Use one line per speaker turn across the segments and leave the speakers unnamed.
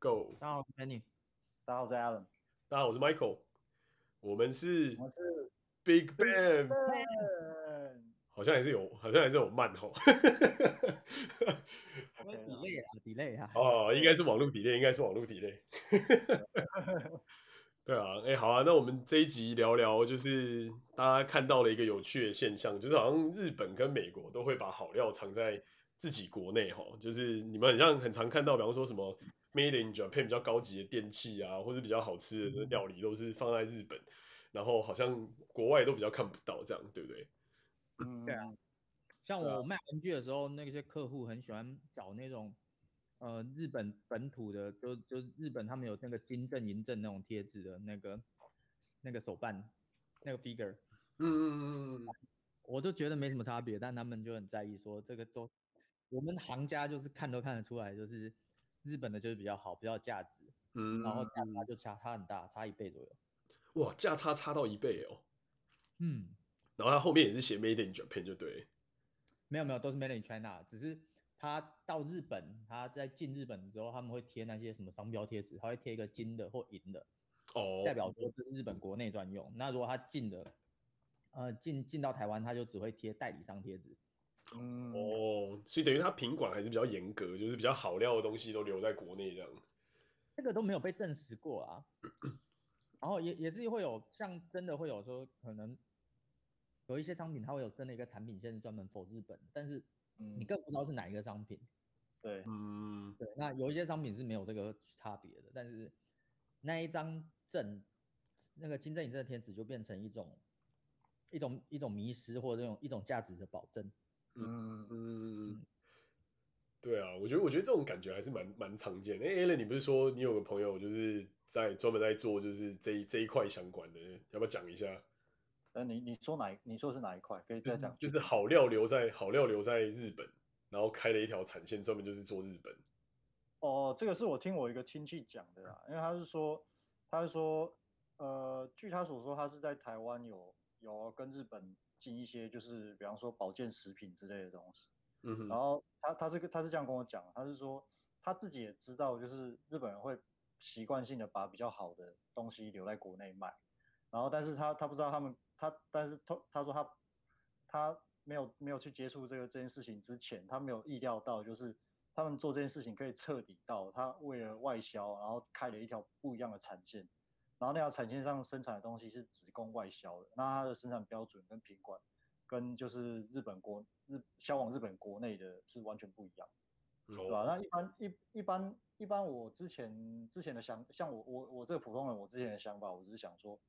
Go！
大家好，我是 Penny。
大家好，我是 Alan。
大家好，我是 Michael。我们是
我是
Big Bang。
Big Bang
好像还是有，好像还是有慢吼。
我 delay 啊，delay 啊。
哦，应该是网络 delay，应该是网络 delay。对啊，哎，好啊，那我们这一集聊聊，就是大家看到了一个有趣的现象，就是好像日本跟美国都会把好料藏在自己国内哈，就是你们很像很常看到，比方说什么 Made in Japan 比较高级的电器啊，或者比较好吃的料理都是放在日本，嗯、然后好像国外都比较看不到这样，对不对？
嗯，对啊。像我卖玩具的时候，那些客户很喜欢找那种。呃，日本本土的，就就日本他们有那个金正银正那种贴纸的那个那个手办，那个 figure，
嗯嗯嗯嗯，
我就觉得没什么差别，但他们就很在意说这个都，我们行家就是看都看得出来，就是日本的就是比较好，比较价值，嗯，然后价差就差差很大，差一倍左右。
哇，价差差到一倍哦。
嗯，
然后它后面也是写 Made in Japan 就对。
没有没有，都是 Made in China，只是。他到日本，他在进日本之后，他们会贴那些什么商标贴纸，他会贴一个金的或银的，哦，oh. 代表说是日本国内专用。那如果他进的，呃，进进到台湾，他就只会贴代理商贴纸。
嗯，哦，所以等于它品管还是比较严格，就是比较好料的东西都留在国内这样。
这个都没有被证实过啊。然后也也是会有像真的会有说可能有一些商品，它会有真的一个产品线是专门 for 日本，但是。你更不知道是哪一个商品，
对，
嗯，
对，那有一些商品是没有这个差别的，但是那一张证，那个金正银正的贴纸就变成一种一种一种迷失或者这种一种价值的保证，
嗯嗯，对啊，我觉得我觉得这种感觉还是蛮蛮常见的。哎，Alan，你不是说你有个朋友就是在专门在做就是这一这一块相关的，要不要讲一下？
呃，你你说哪？你说是哪一块？可以再讲。
就是好料留在好料留在日本，然后开了一条产线，专门就是做日本。
哦，这个是我听我一个亲戚讲的啦，因为他是说，他是说，呃，据他所说，他是在台湾有有跟日本进一些，就是比方说保健食品之类的东西。嗯哼。然后他他是他是这样跟我讲，他是说他自己也知道，就是日本人会习惯性的把比较好的东西留在国内卖，然后但是他他不知道他们。他但是他他说他他没有没有去接触这个这件事情之前，他没有意料到就是他们做这件事情可以彻底到他为了外销，然后开了一条不一样的产线，然后那条产线上生产的东西是只供外销的，那它的生产标准跟品管跟就是日本国日销往日本国内的是完全不一样，对吧？那一般一一般一般我之前之前的想像我我我这个普通人我之前的想法，我只是想说。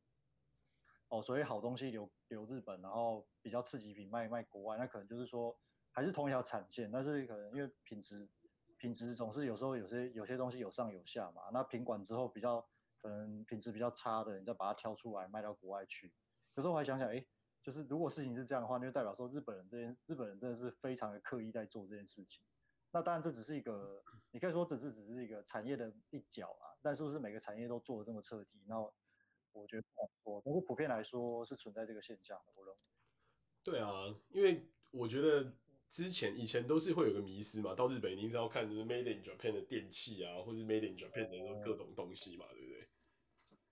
哦，所以好东西留留日本，然后比较次级品卖卖国外，那可能就是说还是同一条产线，但是可能因为品质品质总是有时候有些有些东西有上有下嘛，那品管之后比较可能品质比较差的，你再把它挑出来卖到国外去。可是我还想想，哎，就是如果事情是这样的话，那就代表说日本人这件日本人真的是非常的刻意在做这件事情。那当然这只是一个，你可以说只是只是一个产业的一角啊，但是不是每个产业都做的这么彻底？然后。我觉得不错，但是普遍来说是存在这个现象的。我认为。
对啊，因为我觉得之前以前都是会有个迷失嘛，到日本一定是要看就是 Made in Japan 的电器啊，或是 Made in Japan 的各种东西嘛，对不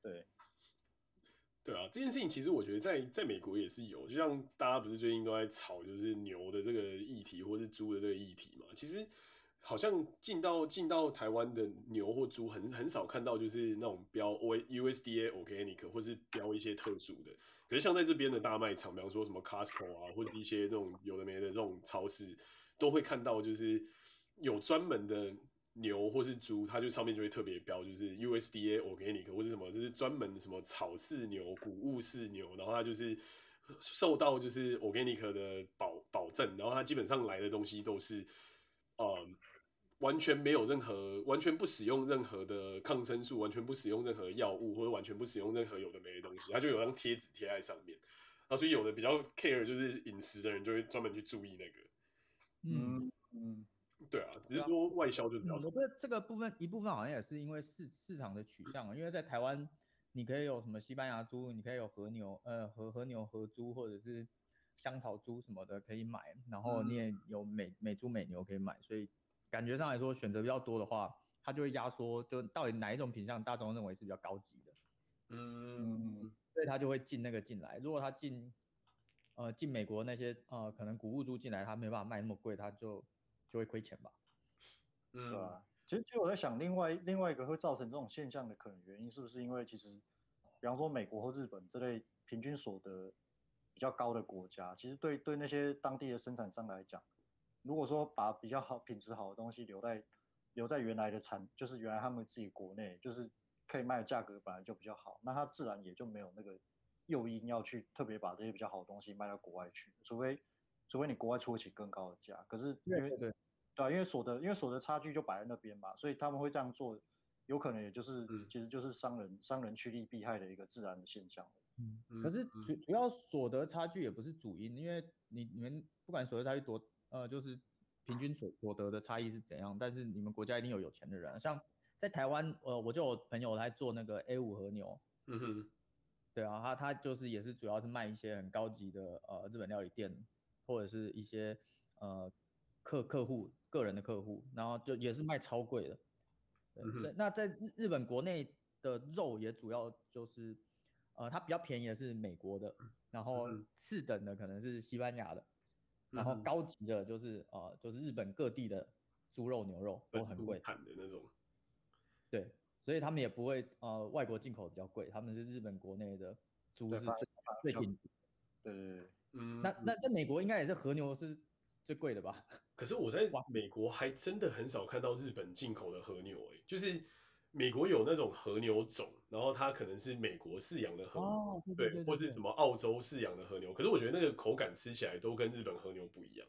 对？
对。啊，这件事情其实我觉得在在美国也是有，就像大家不是最近都在吵就是牛的这个议题，或是猪的这个议题嘛，其实。好像进到进到台湾的牛或猪很很少看到，就是那种标 O USDA organic 或是标一些特殊的。可是像在这边的大卖场，比方说什么 Costco 啊，或者一些那种有的没的这种超市，都会看到就是有专门的牛或是猪，它就上面就会特别标，就是 USDA organic 或是什么，就是专门什么草饲牛、谷物饲牛，然后它就是受到就是 organic 的保保证，然后它基本上来的东西都是。呃，完全没有任何，完全不使用任何的抗生素，完全不使用任何药物，或者完全不使用任何有的没的东西，它就有张贴纸贴在上面。啊，所以有的比较 care 就是饮食的人就会专门去注意那个。
嗯嗯，
对啊，只是说外销就比较少。
我觉得这个部分一部分好像也是因为市市场的取向，因为在台湾你可以有什么西班牙猪，你可以有和牛，呃和和牛和猪或者是。香草猪什么的可以买，然后你也有美美猪美牛可以买，所以感觉上来说选择比较多的话，它就会压缩，就到底哪一种品相大众认为是比较高级的，
嗯，
所以他就会进那个进来。如果他进，呃，进美国那些呃可能谷物猪进来，他没办法卖那么贵，他就就会亏钱吧。
嗯，
对啊。其实，其实我在想，另外另外一个会造成这种现象的可能原因，是不是因为其实，比方说美国或日本这类平均所得比较高的国家，其实对对那些当地的生产商来讲，如果说把比较好品质好的东西留在留在原来的产，就是原来他们自己国内就是可以卖的价格本来就比较好，那它自然也就没有那个诱因要去特别把这些比较好的东西卖到国外去，除非除非你国外出得起更高的价，可是因为
对对。
对啊，因为所得，因为所得差距就摆在那边嘛，所以他们会这样做，有可能也就是，
嗯、
其实就是商人商人趋利避害的一个自然的现象。
嗯，可是主主要所得差距也不是主因，因为你你们不管所得差距多，呃，就是平均所所得的差异是怎样，但是你们国家一定有有钱的人，像在台湾，呃，我就有朋友来做那个 A 五和牛，
嗯哼，
对啊，他他就是也是主要是卖一些很高级的呃日本料理店或者是一些呃。客客户个人的客户，然后就也是卖超贵的，对，
嗯、
所以那在日日本国内的肉也主要就是，呃，它比较便宜的是美国的，然后次等的可能是西班牙的，嗯、然后高级的就是呃就是日本各地的猪肉牛肉都很贵，
的那种，
对，所以他们也不会呃外国进口比较贵，他们是日本国内的猪是最最顶级，
对对对，
嗯，
那那在美国应该也是和牛是最贵的吧？
可是我在美国还真的很少看到日本进口的和牛，欸，就是美国有那种和牛种，然后它可能是美国饲养的和牛，
哦，对对对对
对，或是什么澳洲饲养的和牛，可是我觉得那个口感吃起来都跟日本和牛不一样。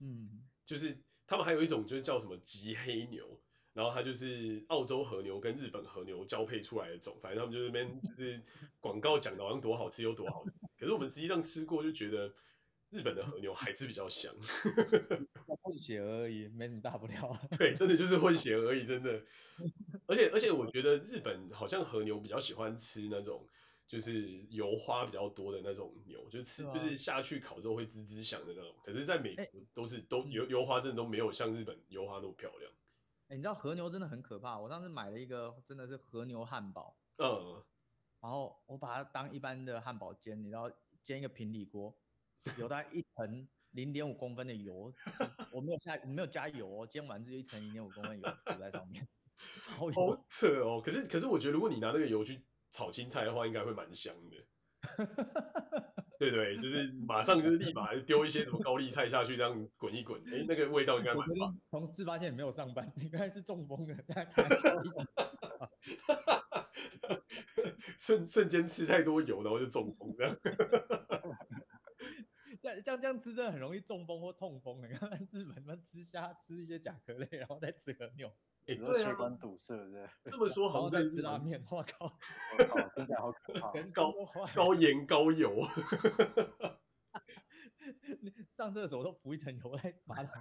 嗯，
就是他们还有一种就是叫什么极黑牛，然后它就是澳洲和牛跟日本和牛交配出来的种，反正他们就那边就是广告讲的好像多好吃有多好吃，可是我们实际上吃过就觉得。日本的和牛还是比较香，
混血而已，没什么大不了。
对，真的就是混血而已，真的。而且而且我觉得日本好像和牛比较喜欢吃那种就是油花比较多的那种牛，就是吃就是下去烤之后会滋滋响的那种。可是在美国都是都油油花真的都没有像日本油花那么漂亮。
哎，你知道和牛真的很可怕，我上次买了一个真的是和牛汉堡，
嗯，
然后我把它当一般的汉堡煎，你知道煎一个平底锅。有大概一层零点五公分的油，我没有下，我没有加油哦，煎完就一层零点五公分油浮在上面，超油。
好扯哦！可是可是我觉得如果你拿那个油去炒青菜的话，应该会蛮香的。对对，就是马上就是立马丢一些什么高丽菜下去，这样滚一滚，哎、欸，那个味道应该蛮棒。
同事发现你没有上班，应该是中风的，在哈
瞬瞬间吃太多油，然后就中风这样。
这样这样这样吃真的很容易中风或痛风的。你 看日本他们吃虾吃一些甲壳类，然后再吃和牛，
哎、欸，对啊，
血管堵塞对。
这么说好像
在吃拉面，我靠，
听起来好可怕，
高高盐高油。
上厕所都浮一层油在马桶。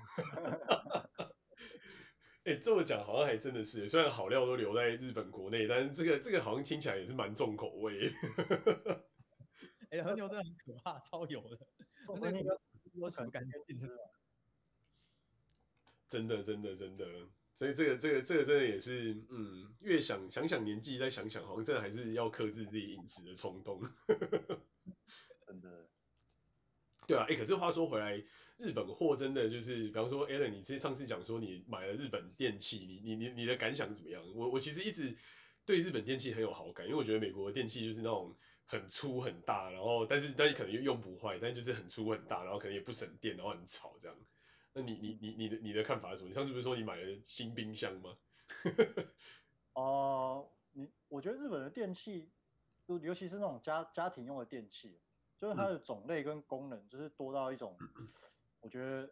哎、欸，这么讲好像还真的是，虽然好料都留在日本国内，但是这个这个好像听起来也是蛮重口味。
哎、欸，和牛真的很可怕，超油的，那个我洗不干净。真的，
真的，真的，所以这个，这个，这个真的也是，嗯，越想想想年纪，再想想，好像真的还是要克制自己饮食的冲动。
真的。
对啊，哎、欸，可是话说回来，日本货真的就是，比方说，Alan，你其实上次讲说你买了日本电器，你你你你的感想怎么样？我我其实一直对日本电器很有好感，因为我觉得美国的电器就是那种。很粗很大，然后但是但是可能又用不坏，但就是很粗很大，然后可能也不省电，然后很吵这样。那你你你你的你的看法是什么？你上次不是说你买了新冰箱吗？
哦、呃，你我觉得日本的电器，就尤其是那种家家庭用的电器，就是它的种类跟功能就是多到一种，嗯、我觉得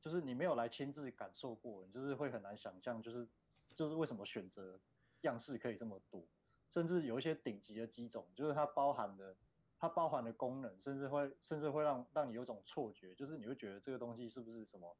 就是你没有来亲自感受过，你就是会很难想象，就是就是为什么选择样式可以这么多。甚至有一些顶级的机种，就是它包含的，它包含的功能，甚至会，甚至会让让你有种错觉，就是你会觉得这个东西是不是什么，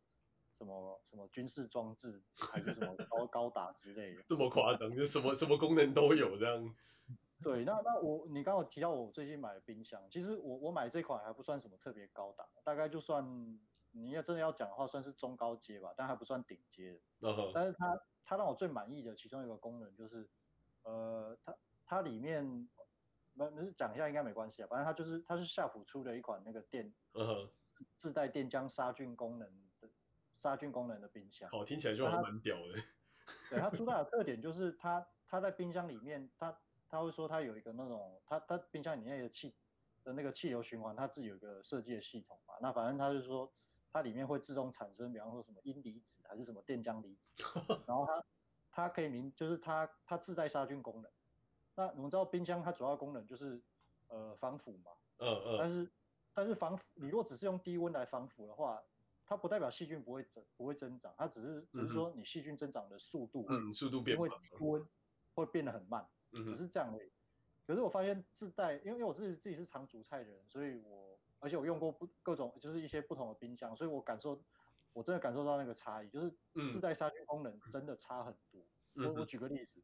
什么什么军事装置，还是什么高高达之类的？
这么夸张，就什么什么功能都有这样。
对，那那我你刚刚提到我最近买的冰箱，其实我我买这款还不算什么特别高档，大概就算你要真的要讲的话，算是中高阶吧，但还不算顶阶的。
Uh huh.
但是它它让我最满意的其中一个功能就是，呃，它它里面，没没事讲一下应该没关系啊，反正它就是它是夏普出的一款那个电，
呃，
自带电浆杀菌功能的杀菌功能的冰箱。
哦，听起来就还蛮屌的。
对，它主打的特点就是 它它在冰箱里面，它它会说它有一个那种它它冰箱里面的气的那个气流循环，它自己有一个设计的系统嘛，那反正它就是说。它里面会自动产生，比方说什么阴离子还是什么电浆离子，然后它它可以明就是它它自带杀菌功能。那我们知道冰箱它主要功能就是呃防腐嘛，
嗯嗯，
但是但是防腐你如果只是用低温来防腐的话，它不代表细菌不会增不会增长，它只是只是说你细菌增长的速度
嗯速度变慢，
因为低温会变得很慢，只是这样而已。可是我发现自带，因为因为我自己自己是常煮菜的人，所以我。而且我用过不各种，就是一些不同的冰箱，所以我感受，我真的感受到那个差异，就是自带杀菌功能真的差很多。嗯、我我举个例子，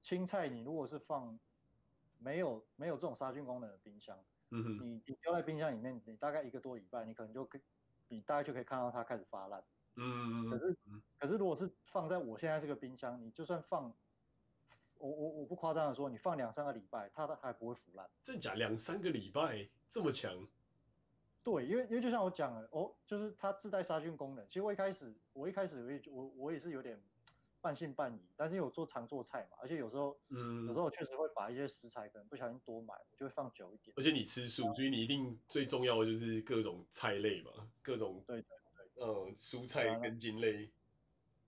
青菜你如果是放没有没有这种杀菌功能的冰箱，嗯、哼你你丢在冰箱里面，你大概一个多礼拜，你可能就可，你大概就可以看到它开始发烂。嗯，可是可是如果是放在我现在这个冰箱，你就算放，我我我不夸张的说，你放两三个礼拜，它都还不会腐烂。
真假？两三个礼拜这么强？
对，因为因为就像我讲的，哦，就是它自带杀菌功能。其实我一开始，我一开始我也我我也是有点半信半疑，但是因为我做常做菜嘛，而且有时候，嗯，有时候我确实会把一些食材可能不小心多买，我就会放久一点。
而且你吃素，所以你一定最重要的就是各种菜类嘛，各种
对对对，
嗯，蔬菜根茎类。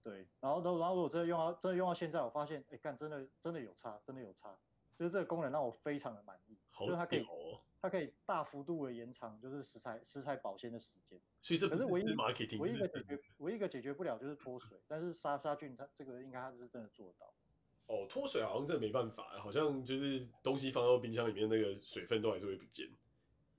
对，然后然后然后我真的用到真的用到现在，我发现，哎，干真的真的有差，真的有差，就是这个功能让我非常的满意，
好
就是它可以。它可以大幅度的延长，就是食材食材保鲜的时间。
所以这
可是唯一
marketing
唯一一个解决唯一一个解决不了就是脱水，但是杀杀菌它这个应该它是真的做到。
哦，脱水好像真的没办法，好像就是东西放到冰箱里面，那个水分都还是会不见。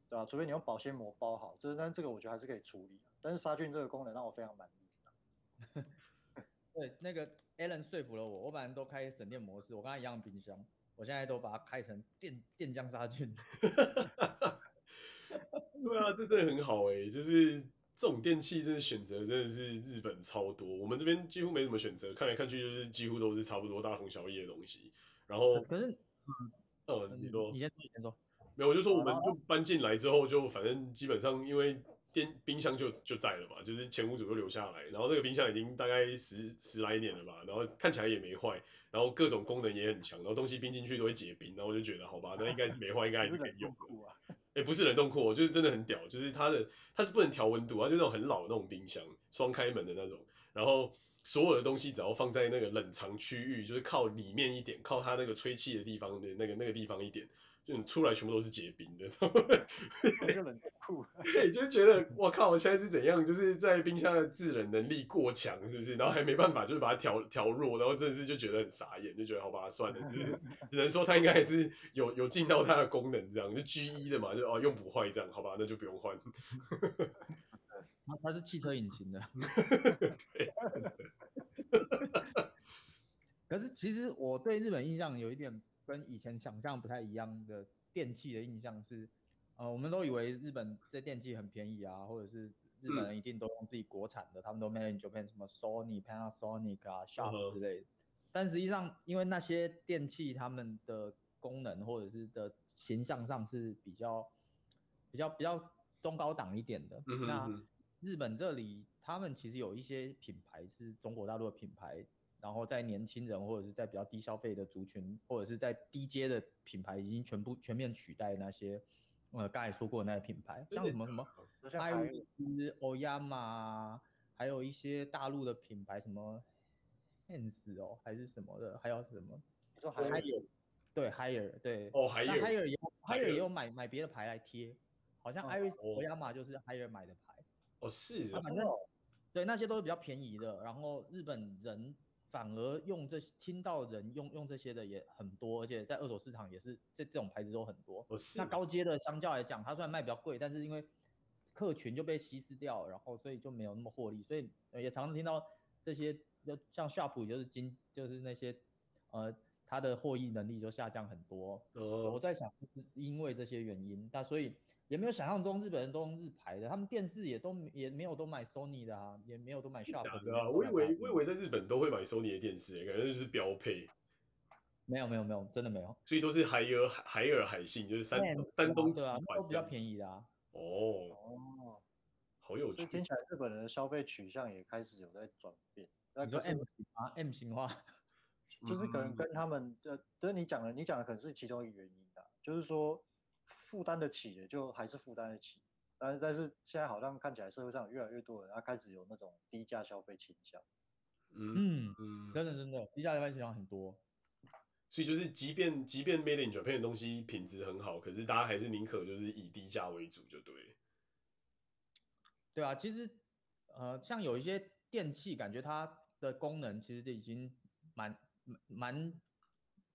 对啊，除非你用保鲜膜包好，就是但这个我觉得还是可以处理。但是杀菌这个功能让我非常满意。
对，那个 Alan 说服了我，我本来都开省电模式，我跟他一样冰箱。我现在都把它开成电电浆杀菌。
对啊，这真的很好哎、欸，就是这种电器，真的选择真的是日本超多，我们这边几乎没什么选择，看来看去就是几乎都是差不多大同小异的东西。然后，
可是，嗯，
呃，你说，
你先说，你先说。
没有，我就说我们就搬进来之后，就反正基本上因为电冰箱就就在了嘛，就是前屋主都留下来，然后那个冰箱已经大概十十来年了吧，然后看起来也没坏。然后各种功能也很强，然后东西冰进去都会结冰，然后我就觉得好吧，那应该是没坏，应该还是可以用。哎，不是冷冻库，就是真的很屌，就是它的它是不能调温度，它就那种很老的那种冰箱，双开门的那种，然后所有的东西只要放在那个冷藏区域，就是靠里面一点，靠它那个吹气的地方的那个那个地方一点。就你出来全部都是结冰的，
就冷冻库，
对，就觉得我靠，我现在是怎样？就是在冰箱的制冷能力过强，是不是？然后还没办法，就是把它调调弱，然后真的是就觉得很傻眼，就觉得好吧，算了，就是 只能说它应该还是有有尽到它的功能，这样就 G 一的嘛，就哦用不坏这样，好吧，那就不用换。
它它是汽车引擎的，
对。
可是其实我对日本印象有一点。跟以前想象不太一样的电器的印象是，呃，我们都以为日本这电器很便宜啊，或者是日本人一定都用自己国产的，嗯、他们都 made in Japan，什么 Sony、Panasonic 啊、Sharp 之类的。但实际上，因为那些电器他们的功能或者是的形象上是比较比较比较中高档一点的。嗯、哼哼那日本这里，他们其实有一些品牌是中国大陆的品牌。然后在年轻人或者是在比较低消费的族群，或者是在低阶的品牌，已经全部全面取代那些，呃，刚才说过的那些品牌，像什么什么爱丽丝、欧亚玛，还有一些大陆的品牌，什么 Hans 哦，还是什么的，还有什么？
说还有
对，Higher 对
哦 Haier
也 Haier 也有买买别的牌来贴，好像爱丽丝、欧亚玛就是 Higher 买的牌。
哦是哦，
反正对那些都是比较便宜的，然后日本人。反而用这听到人用用这些的也很多，而且在二手市场也是这这种牌子都很多。那高阶的相较来讲，它虽然卖比较贵，但是因为客群就被稀释掉，然后所以就没有那么获利，所以也常常听到这些，就像 Sharp 就是今就是那些呃它的获益能力就下降很多。
哦，
我在想是因为这些原因，那所以也没有想象中日本人都用日牌的，他们电视也都也没有都买 Sony 的啊，也没有都买 Sharp 的啊。
我以为我以为在日本都会买 Sony 的电视，感觉就是标配。
没有没有没有，真的没有。
所以都是海尔海尔海信，就是山
山
东
对啊，都比较便宜的啊。
哦
哦，
好有趣。
听起来日本人的消费取向也开始有在转变。
你说 M 型啊？M 型化，
就是可能跟他们的，就是你讲的，你讲的可能是其中一个原因的，就是说负担得起的就还是负担得起，但是但是现在好像看起来社会上有越来越多人，他开始有那种低价消费倾向。
嗯嗯，真的真的，低价消费倾向很多。
所以就是，即便即便 Made in Japan 的东西品质很好，可是大家还是宁可就是以低价为主，就对。
对啊，其实呃，像有一些电器，感觉它的功能其实就已经蛮蛮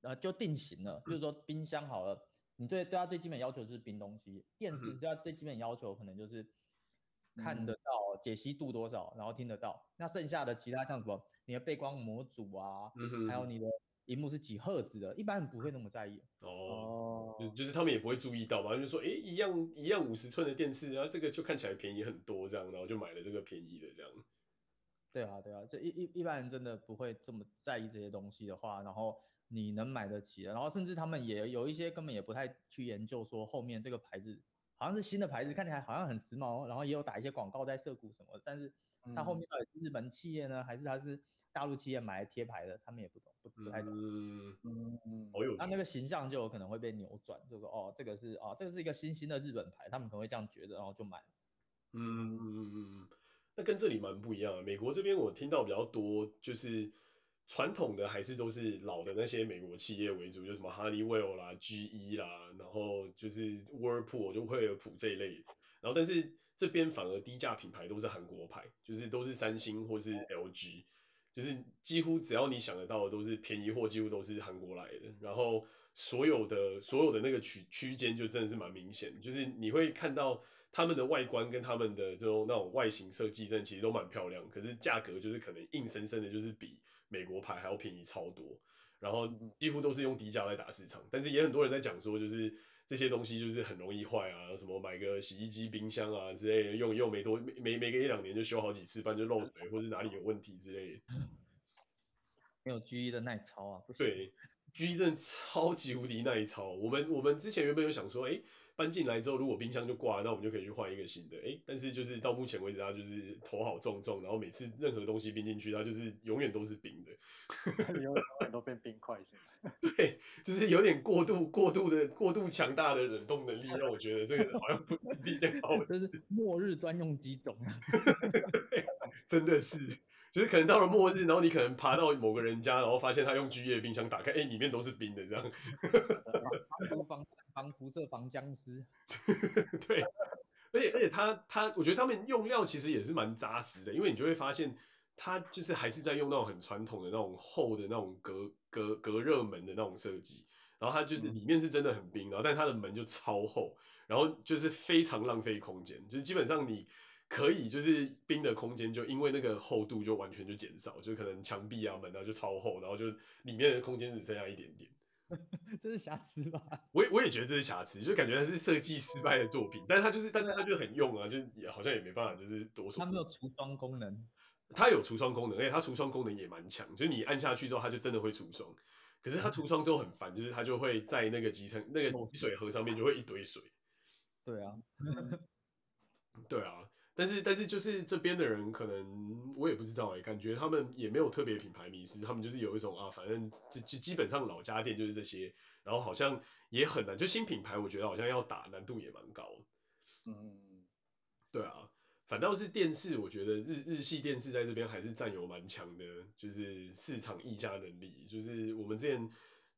呃就定型了。比如说冰箱好了，你对对他最基本要求就是冰东西；电视对他最基本要求可能就是看得到解析度多少，然后听得到。那剩下的其他像什么你的背光模组啊，还有你的。屏幕是几赫兹的，一般人不会那么在意
哦，就是就是他们也不会注意到嘛，就说哎，一样一样五十寸的电视，然后这个就看起来便宜很多这样，然后就买了这个便宜的这样。
对啊对啊，这一一一般人真的不会这么在意这些东西的话，然后你能买得起的，然后甚至他们也有一些根本也不太去研究说后面这个牌子好像是新的牌子，看起来好像很时髦，然后也有打一些广告在涉谷什么的，但是它后面到底是日本企业呢，还是它是？大陆企业买来贴牌的，他们也不懂，不不太懂。
嗯
嗯嗯。那那个形象就有可能会被扭转，就是说哦，这个是哦，这个是一个新兴的日本牌，他们可能会这样觉得，然后就买。
嗯嗯嗯嗯。那跟这里蛮不一样的。美国这边我听到比较多，就是传统的还是都是老的那些美国企业为主，就什么 Honeywell 啦、GE 啦，然后就是 Whirlpool 就惠而浦这一类。然后但是这边反而低价品牌都是韩国牌，就是都是三星或是 LG。就是几乎只要你想得到的都是便宜货，几乎都是韩国来的。然后所有的所有的那个区区间就真的是蛮明显，就是你会看到他们的外观跟他们的这种那种外形设计，真的其实都蛮漂亮。可是价格就是可能硬生生的，就是比美国牌还要便宜超多。然后几乎都是用低价来打市场，但是也很多人在讲说，就是这些东西就是很容易坏啊，什么买个洗衣机、冰箱啊之类的，用用没多没没没个一两年就修好几次，不然就漏水或者哪里有问题之类的。
没有 G 一的耐操啊，不行。
对，GE 真的超级无敌耐操。我们我们之前原本有想说，哎，搬进来之后如果冰箱就挂，那我们就可以去换一个新的。哎，但是就是到目前为止，它就是头好重重，然后每次任何东西冰进去，它就是永远都是冰的。
永远都变冰块是吗？
对，就是有点过度过度的过度强大的冷冻能力，让我觉得这个好像不是一件好。
这是末日专用机种啊。
真的是。就是可能到了末日，然后你可能爬到某个人家，然后发现他用巨液冰箱打开，哎，里面都是冰的这样。
防防防辐射防僵尸。
对，而且而且他他，我觉得他们用料其实也是蛮扎实的，因为你就会发现，他就是还是在用那种很传统的那种厚的那种隔隔隔热门的那种设计，然后它就是里面是真的很冰，然后但它的门就超厚，然后就是非常浪费空间，就是基本上你。可以，就是冰的空间就因为那个厚度就完全就减少，就可能墙壁啊门啊就超厚，然后就里面的空间只剩下一点点。
这是瑕疵吧？
我也我也觉得这是瑕疵，就感觉它是设计失败的作品。但是它就是，但是它就很用啊，就也好像也没办法，就是多说。
它没有除霜功能。
它有除霜功能，而且它除霜功能也蛮强，就是你按下去之后，它就真的会除霜。可是它除霜之后很烦，就是它就会在那个集成那个水盒上面就会一堆水。
对啊。
对啊。但是但是就是这边的人可能我也不知道哎、欸，感觉他们也没有特别品牌迷思，他们就是有一种啊，反正就就基本上老家电就是这些，然后好像也很难，就新品牌我觉得好像要打难度也蛮高。
嗯，
对啊，反倒是电视，我觉得日日系电视在这边还是占有蛮强的，就是市场议价能力。就是我们之前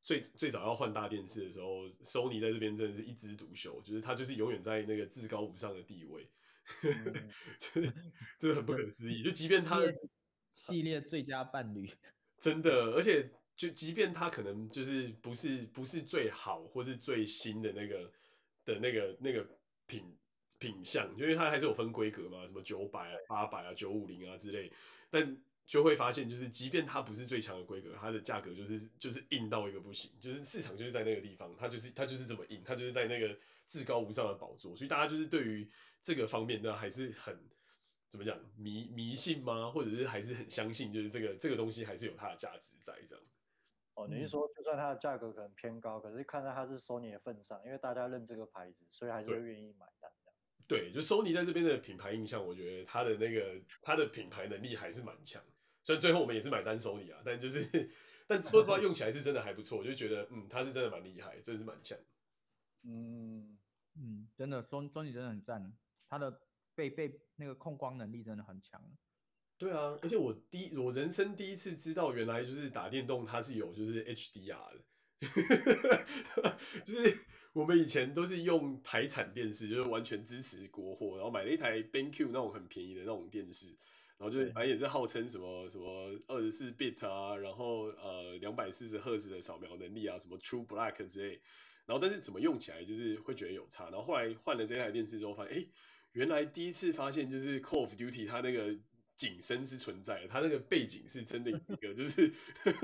最最早要换大电视的时候，Sony 在这边真的是一枝独秀，就是它就是永远在那个至高无上的地位。就是就是很不可思议，就即便他
系列最佳伴侣，
真的，而且就即便他可能就是不是不是最好或是最新的那个的那个那个品品相，就因为它还是有分规格嘛，什么九百啊、八百啊、九五零啊之类，但就会发现，就是即便它不是最强的规格，它的价格就是就是硬到一个不行，就是市场就是在那个地方，它就是它就是这么硬，它就是在那个至高无上的宝座，所以大家就是对于这个方面呢还是很怎么讲迷迷信吗？或者是还是很相信，就是这个这个东西还是有它的价值在这样。
哦，你是说就算它的价格可能偏高，可是看在它是 Sony 的份上，因为大家认这个牌子，所以还是会愿意买单。
对，就 Sony 在这边的品牌印象，我觉得它的那个它的品牌能力还是蛮强。虽然最后我们也是买单 Sony 啊，但就是，但说实话用起来是真的还不错，我就觉得，嗯，它是真的蛮厉害，真的是蛮强。
嗯嗯，真的，Sony 真的很赞，它的背背那个控光能力真的很强。
对啊，而且我第一我人生第一次知道，原来就是打电动它是有就是 HDR 的，就是我们以前都是用台产电视，就是完全支持国货，然后买了一台 BenQ 那种很便宜的那种电视，然后就是反正也是号称什么什么二十四 bit 啊，然后呃两百四十赫兹的扫描能力啊，什么 True Black 之类，然后但是怎么用起来就是会觉得有差，然后后来换了这台电视之后发现，哎，原来第一次发现就是 Call of Duty 它那个。景深是存在的，它那个背景是真的有一个，就是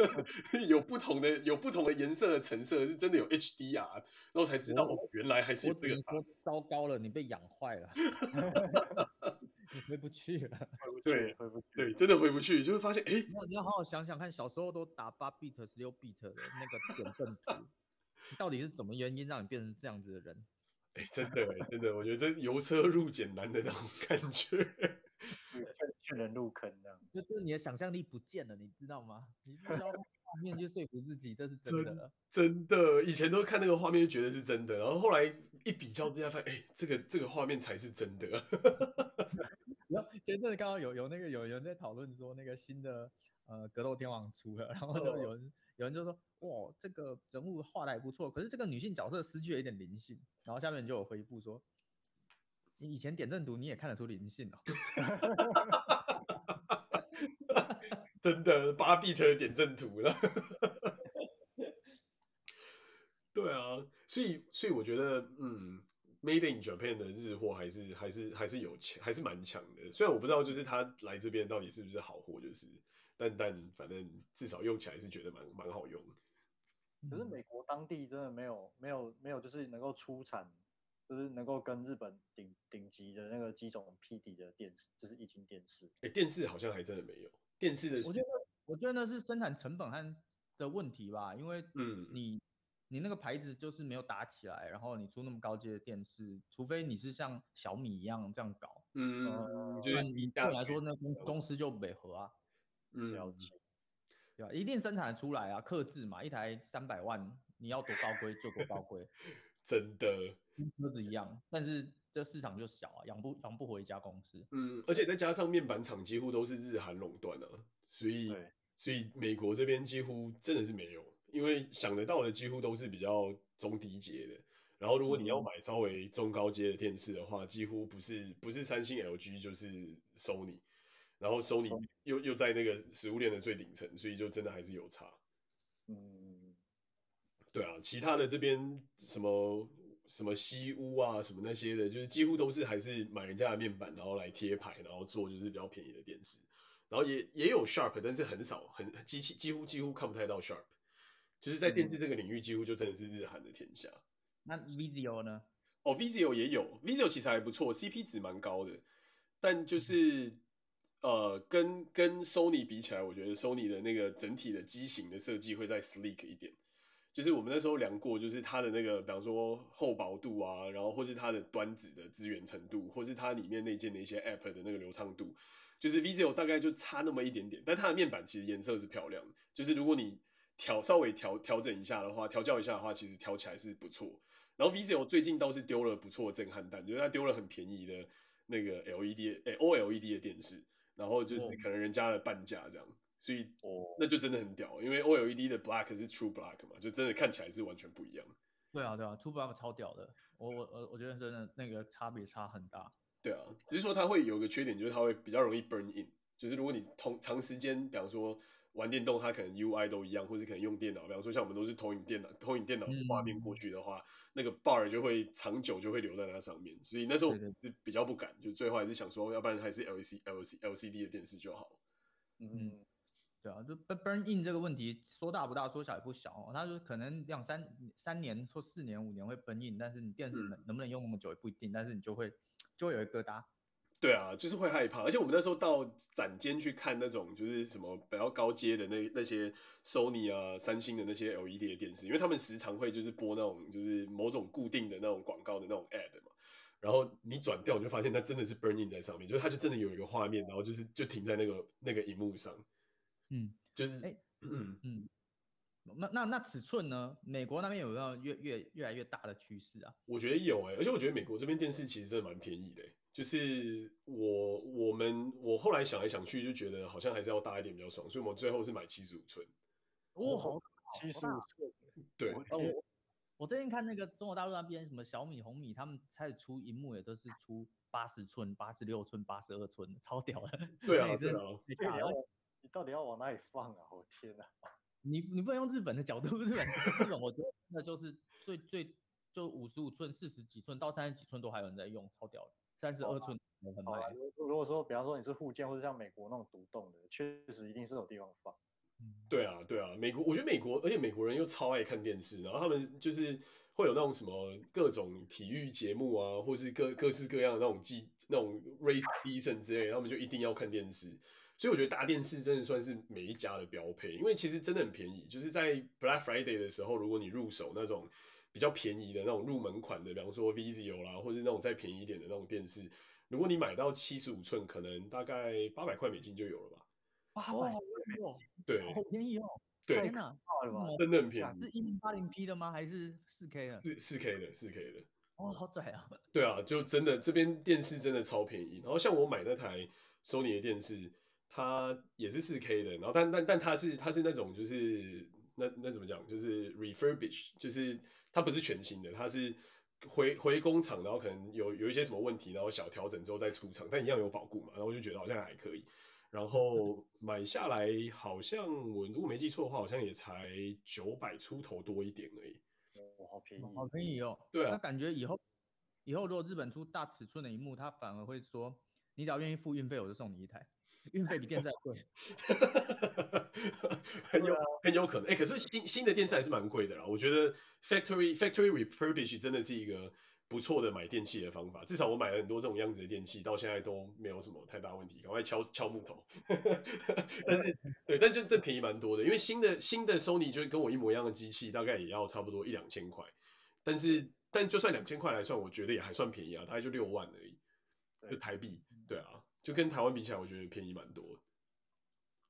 有不同的有不同的颜色的成色，是真的有 HDR，然后才知道哦，原来还是有这个。
我糟糕了，你被养坏了，你回不去了。
对，回不去，对，真的回不去，就会发现，哎，
你要好好想想看，小时候都打八 bit、十六 bit 的那个点阵图，到底是什么原因让你变成这样子的人？
哎，真的，真的，我觉得这由奢入俭难的那种感觉。
劝人入坑这样，
就是你的想象力不见了，你知道吗？你知道画面就说服自己这是真的
真，真的，以前都看那个画面就觉得是真的，然后后来一比较之下，发现哎，这个这个画面才是真的。
然后前阵子刚刚有有那个有人在讨论说那个新的呃格斗天王出了，然后就有人、哦、有人就说哇这个人物画的还不错，可是这个女性角色失去了一点灵性，然后下面就有回复说。你以前点阵图你也看得出灵性哦，
真的八 bit 的点阵图了，对啊，所以所以我觉得嗯，Made in Japan 的日货还是还是还是有强，还是蛮强的。虽然我不知道就是他来这边到底是不是好货，就是，但但反正至少用起来是觉得蛮蛮好用。
可是美国当地真的没有没有没有就是能够出产。就是能够跟日本顶顶级的那个机种匹敌的电视，就是液晶电视。
哎、欸，电视好像还真的没有。电视的，
我觉得，我觉得那是生产成本和的问题吧，因为，嗯，你你那个牌子就是没有打起来，然后你出那么高阶的电视，除非你是像小米一样这样搞，
嗯，
呃、就是你对我来说，那公公司就美和啊，
嗯，
了解，
对吧？一定生产出来啊，克制嘛，一台三百万，你要多高规就多高规。
真的，
跟车子一样，但是这市场就小啊，养不养不活一家公司。
嗯，而且再加上面板厂几乎都是日韩垄断啊，所以所以美国这边几乎真的是没有，因为想得到的几乎都是比较中低阶的。然后如果你要买稍微中高阶的电视的话，几乎不是不是三星 LG 就是 Sony，然后 Sony 又又在那个食物链的最顶层，所以就真的还是有差。
嗯。
对啊，其他的这边什么什么西屋啊，什么那些的，就是几乎都是还是买人家的面板，然后来贴牌，然后做就是比较便宜的电视，然后也也有 Sharp，但是很少，很机器几乎几乎看不太到 Sharp，就是在电视这个领域几乎就真的是日韩的天下。
那 Vizio 呢？
哦，Vizio 也有，Vizio 其实还不错，CP 值蛮高的，但就是呃跟跟 Sony 比起来，我觉得 Sony 的那个整体的机型的设计会再 sleek 一点。就是我们那时候量过，就是它的那个，比方说厚薄度啊，然后或是它的端子的资源程度，或是它里面内建的一些 App 的那个流畅度，就是 Vizio 大概就差那么一点点，但它的面板其实颜色是漂亮，就是如果你调稍微调调整一下的话，调教一下的话，其实调起来是不错。然后 Vizio 最近倒是丢了不错的震撼弹，就是它丢了很便宜的那个 LED 诶、欸、OLED 的电视，然后就是可能人家的半价这样。所以哦，那就真的很屌，因为 OLED 的 black 是 True Black 嘛，就真的看起来是完全不一样。
对啊，对啊，True Black 超屌的，我我我我觉得真的那个差别差很大。
对啊，只是说它会有个缺点，就是它会比较容易 burn in，就是如果你同长时间，比方说玩电动，它可能 UI 都一样，或是可能用电脑，比方说像我们都是投影电脑，投影电脑的画面过去的话，嗯、那个 bar 就会长久就会留在那上面，所以那时候是比较不敢，就最后还是想说，要不然还是 LC LC LCD 的电视就好。
嗯，
对啊，就 burn in 这个问题说大不大，说小也不小哦。他说可能两三三年或四年五年会 burn in，但是你电视能能不能用那么久也不一定，但是你就会就会有一个疙瘩。
对啊，就是会害怕，而且我们那时候到展间去看那种就是什么比较高阶的那那些 Sony 啊、三星的那些 LED 的电视，因为他们时常会就是播那种就是某种固定的那种广告的那种 ad 嘛，然后你转掉你就发现它真的是 burning 在上面，就是它就真的有一个画面，然后就是就停在那个那个荧幕上，
嗯，
就是
哎，嗯嗯，那那那尺寸呢？美国那边有没有越越越来越大的趋势啊？
我觉得有哎、欸，而且我觉得美国这边电视其实真的蛮便宜的、欸。就是我我们我后来想来想去就觉得好像还是要大一点比较爽，所以我们最后是买七十五寸。
哦，好，
七十五寸。
对。
哦，我我最近看那个中国大陆那边什么小米、红米，他们开始出荧幕也都是出八十寸、八十六寸、八十二寸的，超屌的。
对啊，对啊。
你到底要你到底要往哪里放啊？我天哪！
你你不能用日本的角度，日本日本我觉得那就是最最就五十五寸、四十几寸到三十几寸都还有人在用，超屌的。三十二寸很卖、啊。
如果说，比方说你是户建或者像美国那种独栋的，确实一定是有地方放。
对啊，对啊，美国，我觉得美国，而且美国人又超爱看电视，然后他们就是会有那种什么各种体育节目啊，或是各各式各样的那种季那种 race season 之类的，他们就一定要看电视。所以我觉得大电视真的算是每一家的标配，因为其实真的很便宜，就是在 Black Friday 的时候，如果你入手那种。比较便宜的那种入门款的，比方说 Vizio 啦，或者是那种再便宜一点的那种电视，如果你买到七十五寸，可能大概八百块美金就有了吧。
八百块，
对，
好便宜哦。
对，
天哪，
真的很便宜。
是一零八零 P 的吗？还是四 K 的？
是四 K 的，四 K 的。
哦，好窄啊。
对啊，就真的这边电视真的超便宜。然后像我买那台 Sony 的电视，它也是四 K 的，然后但但但它是它是那种就是那那怎么讲，就是 refurbish，就是。它不是全新的，它是回回工厂，然后可能有有一些什么问题，然后小调整之后再出厂，但一样有保固嘛，然后我就觉得好像还可以。然后买下来好像我如果没记错的话，好像也才九百出头多一点而已。
哦，好便宜，
好便宜哦。
对啊。
那感觉以后以后如果日本出大尺寸的荧幕，他反而会说，你只要愿意付运费，我就送你一台。运费比电视还贵。
很有很有可能，哎、欸，可是新新的电视还是蛮贵的啦。我觉得 factory factory refurbish 真的是一个不错的买电器的方法。至少我买了很多这种样子的电器，到现在都没有什么太大问题。赶快敲敲木头。但是 对，但就这便宜蛮多的，因为新的新的 Sony 就跟我一模一样的机器，大概也要差不多一两千块。但是但就算两千块来算，我觉得也还算便宜啊，大概就六万而已，就台币。对啊，就跟台湾比起来，我觉得便宜蛮多。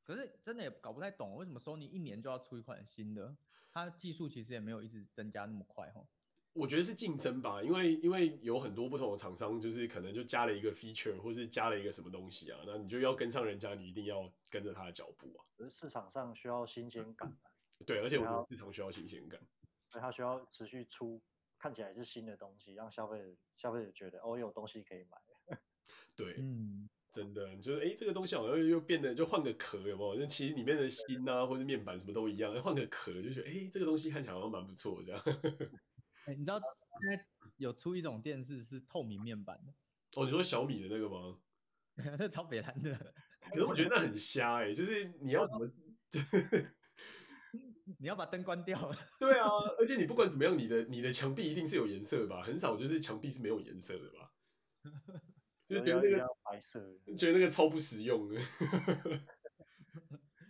可是真的也搞不太懂，为什么 Sony 一年就要出一款新的？它技术其实也没有一直增加那么快哈。
我觉得是竞争吧，因为因为有很多不同的厂商，就是可能就加了一个 feature，或是加了一个什么东西啊，那你就要跟上人家，你一定要跟着他的脚步啊。
可是市场上需要新鲜感。
对，而且我觉得市场需要新鲜感，
所以它需要持续出看起来是新的东西，让消费者消费者觉得哦，有东西可以买。
对，
嗯。
真的，就是哎，这个东西好像又变得就换个壳，有没有？那其实里面的芯啊，或者面板什么都一样，换个壳就觉得哎，这个东西看起来好像蛮不错，这样。
哎，你知道现在有出一种电视是透明面板的？
哦，你说小米的那个吗？
那超北蓝的。
可是我觉得那很瞎哎，就是你要怎么？
你要把灯关掉。
对啊，而且你不管怎么样，你的你的墙壁一定是有颜色吧？很少就是墙壁是没有颜色的吧？就觉得那个
白色，
觉得那个超不实用的。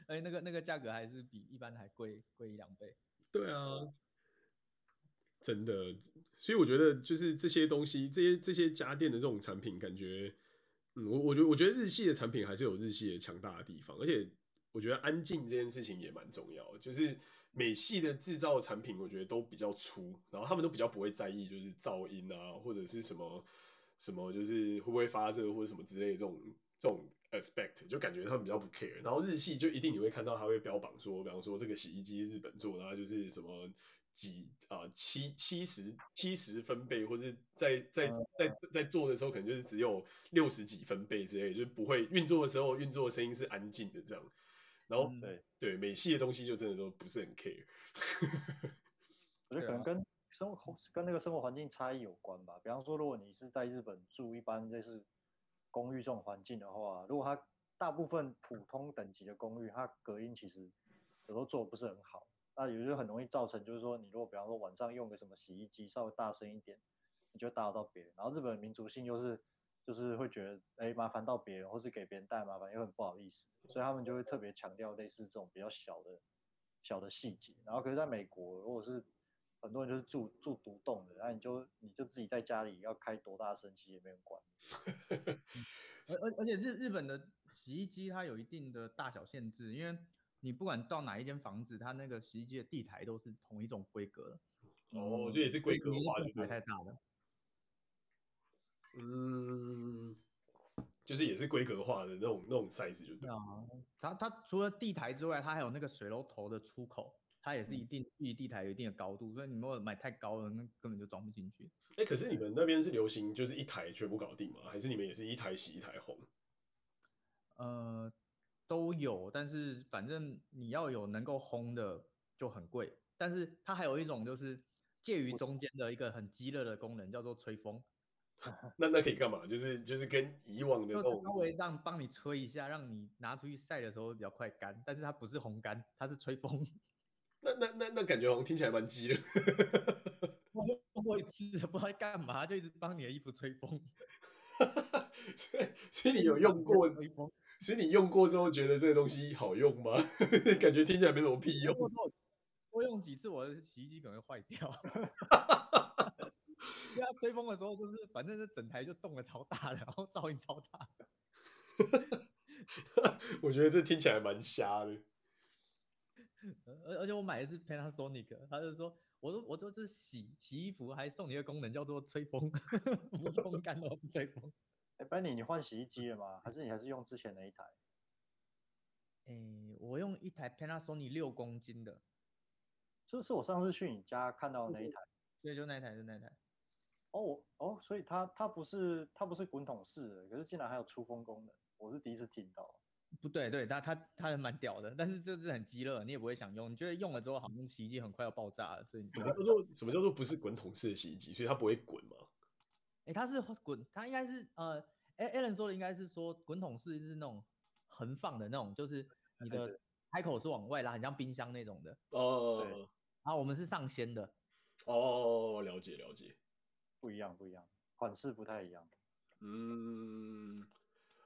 哎，那个那个价格还是比一般还贵贵一两倍。
对啊，真的。所以我觉得就是这些东西，这些这些家电的这种产品，感觉，嗯，我我觉得我觉得日系的产品还是有日系的强大的地方，而且我觉得安静这件事情也蛮重要的。就是美系的制造产品，我觉得都比较粗，然后他们都比较不会在意就是噪音啊，或者是什么。什么就是会不会发热或者什么之类的这种这种 aspect，就感觉他们比较不 care。然后日系就一定你会看到他会标榜说，比方说这个洗衣机日本做，然后就是什么几啊、呃、七七十七十分贝，或是在在在在做的时候可能就是只有六十几分贝之类，就是不会运作的时候运作的声音是安静的这样。然后、嗯、对对美系的东西就真的都不是很 care。
我觉得可能跟。生活跟那个生活环境差异有关吧，比方说，如果你是在日本住一般类似公寓这种环境的话，如果它大部分普通等级的公寓，它隔音其实有时候做的不是很好，那也就很容易造成，就是说你如果比方说晚上用个什么洗衣机稍微大声一点，你就打扰到别人。然后日本民族性又是就是会觉得哎麻烦到别人，或是给别人带来麻烦又很不好意思，所以他们就会特别强调类似这种比较小的小的细节。然后可是在美国，如果是很多人就是住住独栋的，那你就你就自己在家里要开多大声其实也没人管。
而而而且日日本的洗衣机它有一定的大小限制，因为你不管到哪一间房子，它那个洗衣机的地台都是同一种规格的。
哦，这也是规格化的，
太大了。
嗯，就是也是规格化的那种那种 size 就对。
啊，它它除了地台之外，它还有那个水龙头的出口。它也是一定距离地台有一定的高度，所以你如果买太高了，那根本就装不进去。
哎、欸，可是你们那边是流行就是一台全部搞定吗？还是你们也是一台洗一台烘？
呃，都有，但是反正你要有能够烘的就很贵。但是它还有一种就是介于中间的一个很鸡肋的功能，叫做吹风。
那那可以干嘛？就是就是跟以往的
就是稍微这样帮你吹一下，让你拿出去晒的时候比较快干。但是它不是烘干，它是吹风。
那那那那感觉好像听起来蛮鸡的。
我用过一次，不知道干嘛，就一直帮你的衣服吹风。
所以所以你有用过吹风？所以你用过之后觉得这个东西好用吗？感觉听起来没什么屁用。
多用几次，我的洗衣机可能会坏掉。因为它吹风的时候，就是反正这整台就动的超大的，然后噪音超大。
我觉得这听起来蛮瞎的。
而而且我买的是 Panasonic，他就说，我说我说这洗洗衣服还送你一个功能叫做吹风，不是烘干的，是吹风。
哎，Benny，你换洗衣机了吗？还是你还是用之前那一台？
哎、欸，我用一台 Panasonic 六公斤的，
这是我上次去你家看到的那一台？
对，就那一台，就那一台。
哦哦，所以它它不是它不是滚筒式的，可是竟然还有出风功能，我是第一次听到。
不对，对，它它它还蛮屌的，但是这是很鸡肋，你也不会想用。你觉得用了之后，好像洗衣机很快要爆炸了，所以你。什么叫做
什么叫做不是滚筒式的洗衣机？所以它不会滚吗？
哎、欸，它是滚，它应该是呃，哎，Alan 说的应该是说滚筒式是那种横放的那种，就是你的开口是往外拉，很像冰箱那种的。
哦。
然后我们是上掀的。
哦，了解了解，
不一样不一样，款式不太一样。
嗯。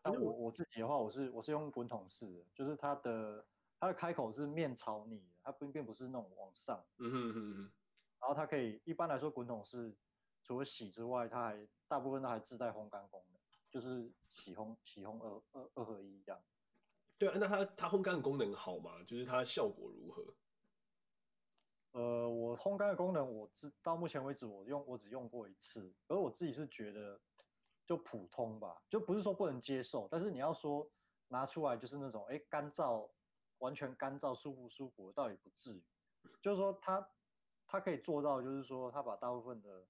但我我自己的话，我是我是用滚筒式的，就是它的它的开口是面朝你的，它并并不是那种往上。
嗯哼哼哼。
然后它可以一般来说滚筒式除了洗之外，它还大部分都还自带烘干功能，就是洗烘洗烘二二二合一这样。
对啊，那它它烘干的功能好吗？就是它效果如何？
呃，我烘干的功能我知到目前为止我用我只用过一次，而我自己是觉得。就普通吧，就不是说不能接受，但是你要说拿出来就是那种哎干燥，完全干燥舒不舒服，倒也不至于。就是说它它可以做到，就是说它把大部分的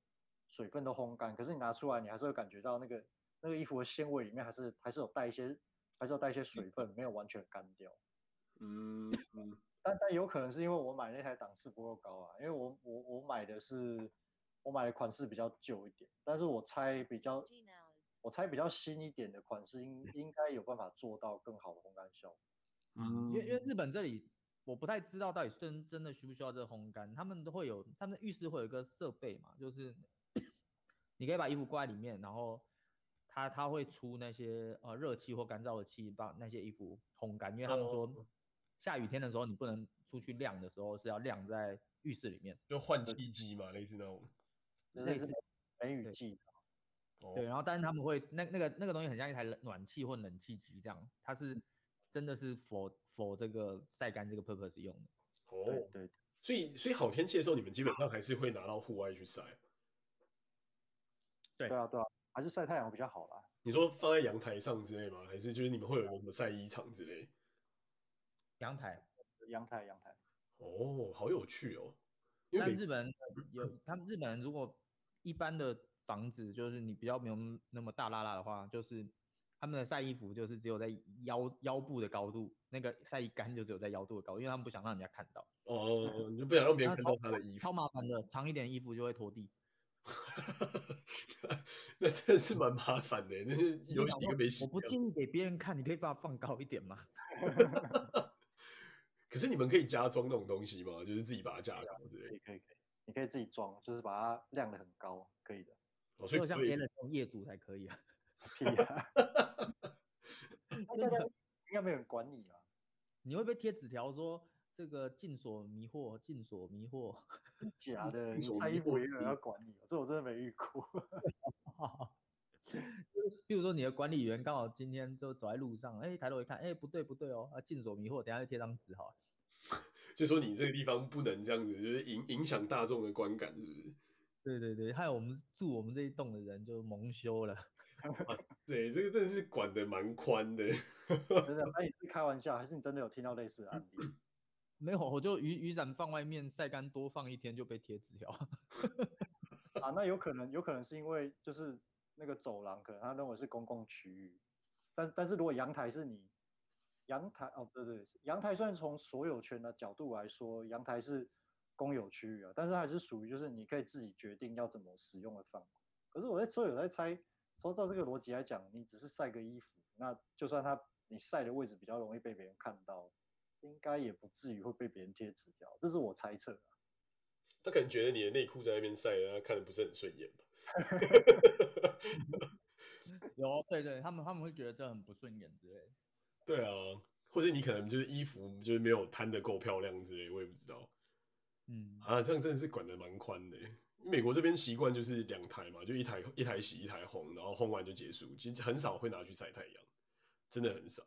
水分都烘干，可是你拿出来你还是会感觉到那个那个衣服的纤维里面还是还是有带一些还是有带一些水分，没有完全干掉。
嗯嗯。
但但有可能是因为我买那台档次不够高啊，因为我我我买的是我买的款式比较旧一点，但是我猜比较。我猜比较新一点的款式应应该有办法做到更好的烘干效果。
嗯，因为因为日本这里我不太知道到底真真的需不需要这个烘干，他们都会有，他们浴室会有一个设备嘛，就是你可以把衣服挂在里面，然后它它会出那些呃热气或干燥的气，把那些衣服烘干。因为他们说下雨天的时候你不能出去晾的时候是要晾在浴室里面，
就换气机嘛，类似那种，
类似梅雨季。
对，然后但是他们会那那个那个东西很像一台冷暖气或冷气机这样，它是真的是 for for 这个晒干这个 purpose 用的。
哦，对，对，所以所以好天气的时候，你们基本上还是会拿到户外去晒。
对，
对啊对啊，还是晒太阳比较好啦。
你说放在阳台上之类吗？还是就是你们会有什么晒衣场之类？
阳台，
阳台，阳台。
哦，好有趣哦。
但日本人有，他们日本人如果一般的。房子就是你比较没有那么大拉拉的话，就是他们的晒衣服就是只有在腰腰部的高度，那个晒衣杆就只有在腰部的高度，因为他们不想让人家看到。
哦哦，你就不想让别人看到他的衣服。
超麻烦的，长一点衣服就会拖地。
那真的是蛮麻烦的，那是有几个没洗。
我不建议给别人看，你可以把它放高一点吗？
可是你们可以加装那种东西吗？就是自己把它架高之类的。
可以可以可以，你可以自己装，就是把它晾得很高，可以的。
哦、所以像别人这种业主才可以啊。
屁啊！那现在应该没有人管你啊。
你会不会贴纸条说这个禁所迷惑，禁所迷惑？
假的，你穿衣服也有人要管你，这我真的没遇过。
比如说你的管理员刚好今天就走在路上，哎，抬头一看，哎，不对不对哦，啊，禁所迷惑，等下就贴张纸好。
就说你这个地方不能这样子，就是影影响大众的观感，是不是？
对对对，害我们住我们这一栋的人就蒙羞了。
对，这个真的是管的蛮宽的。
真的，那你是开玩笑，还是你真的有听到类似的案例？
没有，我就雨雨伞放外面晒干，多放一天就被贴纸条。
啊，那有可能，有可能是因为就是那个走廊，可能他认为是公共区域。但但是如果阳台是你阳台哦，对对，阳台虽然从所有权的角度来说，阳台是公有区域啊，但是还是属于就是你可以自己决定要怎么使用的范围。可是我在车有在猜。说照这个逻辑来讲，你只是晒个衣服，那就算它你晒的位置比较容易被别人看到，应该也不至于会被别人贴纸条，这是我猜测。
他可能觉得你的内裤在那边晒，他看的不是很顺眼吧？
有，对对，他们他们会觉得这很不顺眼之类。
对啊，或者你可能就是衣服就是没有摊的够漂亮之类，我也不知道。
嗯，
啊，这样真的是管得蛮宽的。美国这边习惯就是两台嘛，就一台一台洗一台烘，然后烘完就结束，其实很少会拿去晒太阳，真的很少。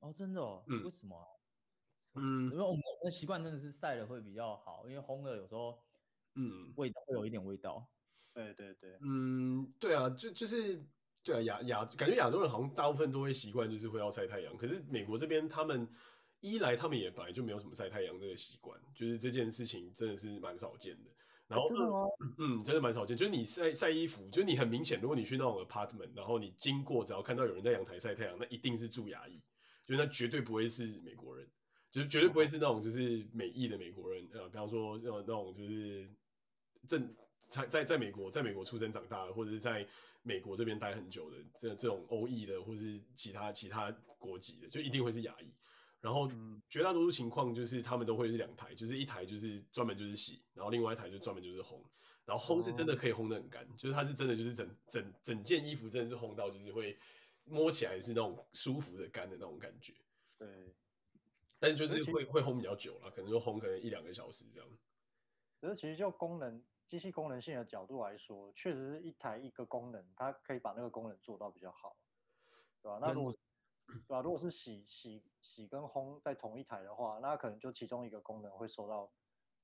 哦，真的哦？
嗯。
为什么啊？
嗯，
因为我们的习惯真的是晒了会比较好，因为烘了有时候，
嗯，
味道会有一点味道。
对对对。
嗯，对啊，就就是对啊，亚亚感觉亚洲人好像大部分都会习惯就是会要晒太阳，可是美国这边他们一来他们也本来就没有什么晒太阳这个习惯，就是这件事情真的是蛮少见的。然后，嗯，真的蛮少见。就是你晒晒衣服，就是你很明显，如果你去那种 apartment，然后你经过，只要看到有人在阳台晒太阳，那一定是住亚裔，就那绝对不会是美国人，就是绝对不会是那种就是美裔的美国人，呃，比方说那种那种就是正在在在美国在美国出生长大的，或者是在美国这边待很久的这这种欧裔的，或者是其他其他国籍的，就一定会是亚裔。然后绝大多数情况就是他们都会是两台，就是一台就是专门就是洗，然后另外一台就专门就是烘，然后烘是真的可以烘得很干，就是它是真的就是整整整件衣服真的是烘到就是会摸起来是那种舒服的干的那种感觉。
对，
但是就是会会烘比较久了，可能就烘可能一两个小时这样。
可是其实就功能机器功能性的角度来说，确实是一台一个功能，它可以把那个功能做到比较好，对吧？那如果对吧？如果是洗洗洗跟烘在同一台的话，那可能就其中一个功能会受到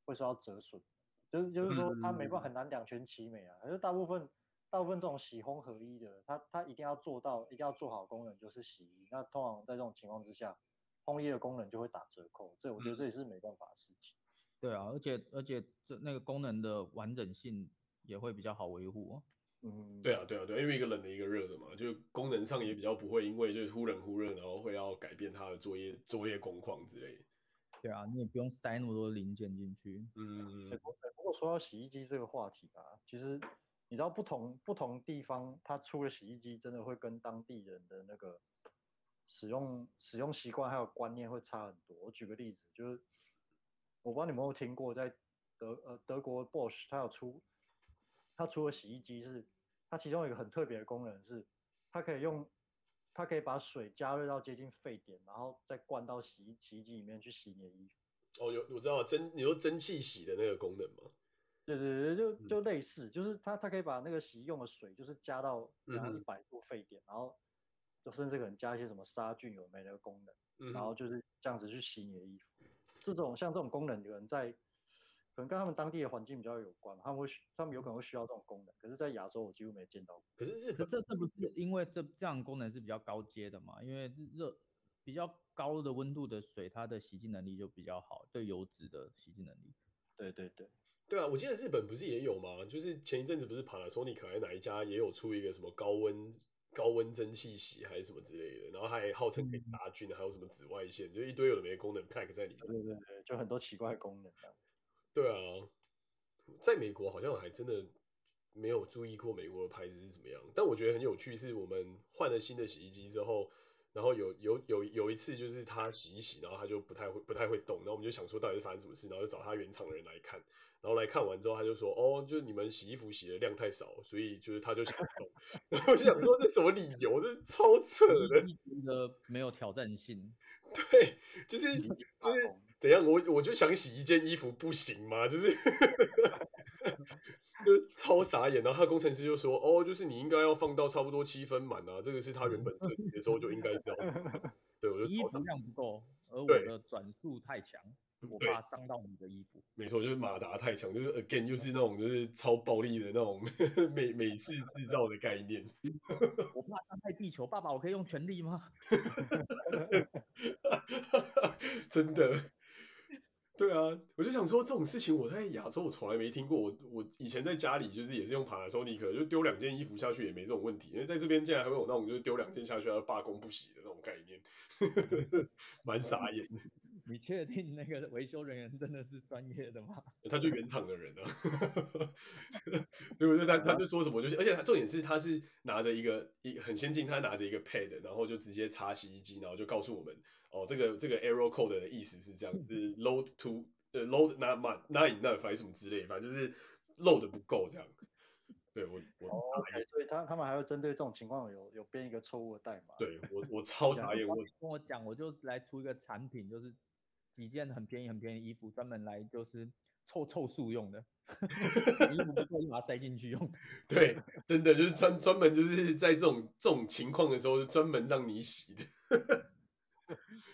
会受到折损，就是就是说它没办法很难两全其美啊。可是大部分大部分这种洗烘合一的，它它一定要做到一定要做好功能就是洗衣。那通常在这种情况之下，烘衣的功能就会打折扣。这我觉得这也是没办法的事情。
对啊，而且而且这那个功能的完整性也会比较好维护哦。
嗯，对啊，对啊，对，因为一个冷的，一个热的嘛，就功能上也比较不会因为就是忽冷忽热，然后会要改变它的作业作业工况之类的。
对啊，你也不用塞那么多零件进去。
嗯，
不过说到洗衣机这个话题啊，其实你知道不同不同地方它出的洗衣机真的会跟当地人的那个使用使用习惯还有观念会差很多。我举个例子，就是我不知道你们有没有听过，在德呃德国 Bosch 它有出。它除了洗衣机是，它其中有一个很特别的功能是，它可以用，它可以把水加热到接近沸点，然后再灌到洗衣洗衣机里面去洗你的衣服。
哦，有我知道蒸，你说蒸汽洗的那个功能吗？
对对对，就就类似，嗯、就是它它可以把那个洗衣用的水就是加到然后一百度沸点，嗯、然后就甚至可能加一些什么杀菌有没那个功能，
嗯、
然后就是这样子去洗你的衣服。这种像这种功能有人在。可能跟他们当地的环境比较有关，他们会他们有可能会需要这种功能，可是，在亚洲我几乎没见到过。
可是日
本这这不是因为这这样功能是比较高阶的嘛？因为热比较高的温度的水，它的洗净能力就比较好，对油脂的洗净能力。
对对对，
对啊，我记得日本不是也有吗？就是前一阵子不是 Panasonic 还哪一家也有出一个什么高温高温蒸汽洗还是什么之类的，然后还号称可以杀菌，嗯、还有什么紫外线，就一堆有的没的功能 pack 在里面。
对对对，就很多奇怪的功能这样。
对啊，在美国好像还真的没有注意过美国的牌子是怎么样，但我觉得很有趣，是我们换了新的洗衣机之后，然后有有有有一次就是他洗一洗，然后他就不太会不太会动，然后我们就想说到底是发生什么事，然后就找他原厂的人来看，然后来看完之后他就说，哦，就是你们洗衣服洗的量太少，所以就是他就想动，然后我就想说这什么理由，这超扯的，
觉得没有挑战性，
对，就是就是怎样，我我就想洗一件衣服不行吗？就是。就超傻眼，然后他工程师就说：“哦，就是你应该要放到差不多七分满啊，这个是他原本设计的时候就应该这样。”对，我就
衣服量不够，而我的转速太强，我怕伤到你的衣服。
没错，就是马达太强，就是 again 就是那种就是超暴力的那种 美美式制造的概念。
我怕伤害地球，爸爸，我可以用全力吗？
真的。对啊，我就想说这种事情我在亚洲我从来没听过。我我以前在家里就是也是用 Panasonic，就丢两件衣服下去也没这种问题。因为在这边竟然还会有那种就是丢两件下去要罢工不洗的那种概念，蛮傻眼的。
你确定那个维修人员真的是专业的吗？
他就原厂的人啊，对 不对？他他就说什么就是，而且他重点是他是拿着一个一很先进，他拿着一个 pad，然后就直接插洗衣机，然后就告诉我们。哦，这个这个 error code 的意思是这样，是 load to 呃 load not not not enough 还是什么之类，反正就是 load 不够这样。对我我、
oh,，OK，所以他他们还会针对这种情况有有编一个错误的代码。
对我我超傻眼，我
跟我讲，我就来出一个产品，就是几件很便宜很便宜的衣服，专门来就是凑凑数用的，衣服不够就把它塞进去用。
对，真的就是专专门就是在这种这种情况的时候，就专门让你洗的。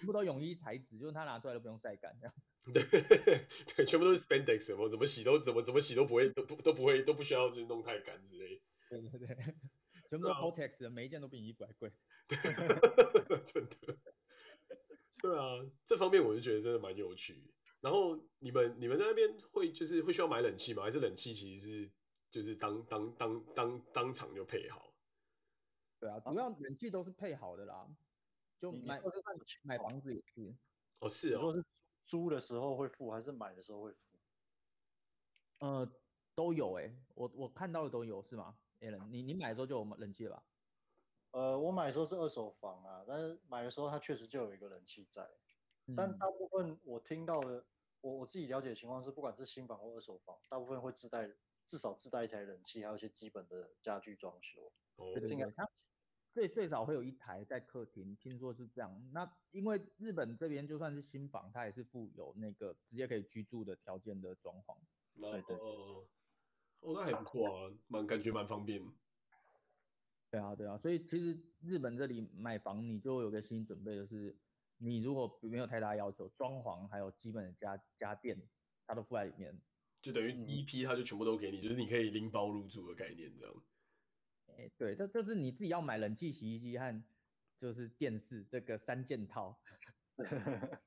全部都泳衣材质，就是他拿出来都不用晒干这样。
对对，全部都是 spandex，什么怎么洗都怎么怎么洗都不会都不都不会都不需要就是弄太干之类。
对对对，全部都 Gore-Tex 的，每一件都比你衣服还贵。
真的。对啊，这方面我就觉得真的蛮有趣。然后你们你们在那边会就是会需要买冷气吗？还是冷气其实是就是当当当当当场就配好？
对啊，主要冷气都是配好的啦。就买就算买房子也是
哦，是哦，
说是租的时候会付还是买的时候会付？
呃，都有哎、欸，我我看到的都有是吗？Alan，你你买的时候就有冷气了吧？
呃，我买的时候是二手房啊，但是买的时候它确实就有一个冷气在，嗯、但大部分我听到的，我我自己了解的情况是，不管是新房或二手房，大部分会自带至少自带一台冷气，还有一些基本的家具装修。
哦，
对对对。最最少会有一台在客厅，听说是这样。那因为日本这边就算是新房，它也是附有那个直接可以居住的条件的装潢。
对对。哦，那还不错啊，蛮感觉蛮方便。
对啊对啊，所以其实日本这里买房，你就有个心理准备，就是你如果没有太大要求，装潢还有基本的家家电，它都附在里面。
就等于一批，它就全部都给你，就是你可以拎包入住的概念这样。
哎、欸，对，这就是你自己要买冷气、洗衣机和就是电视这个三件套。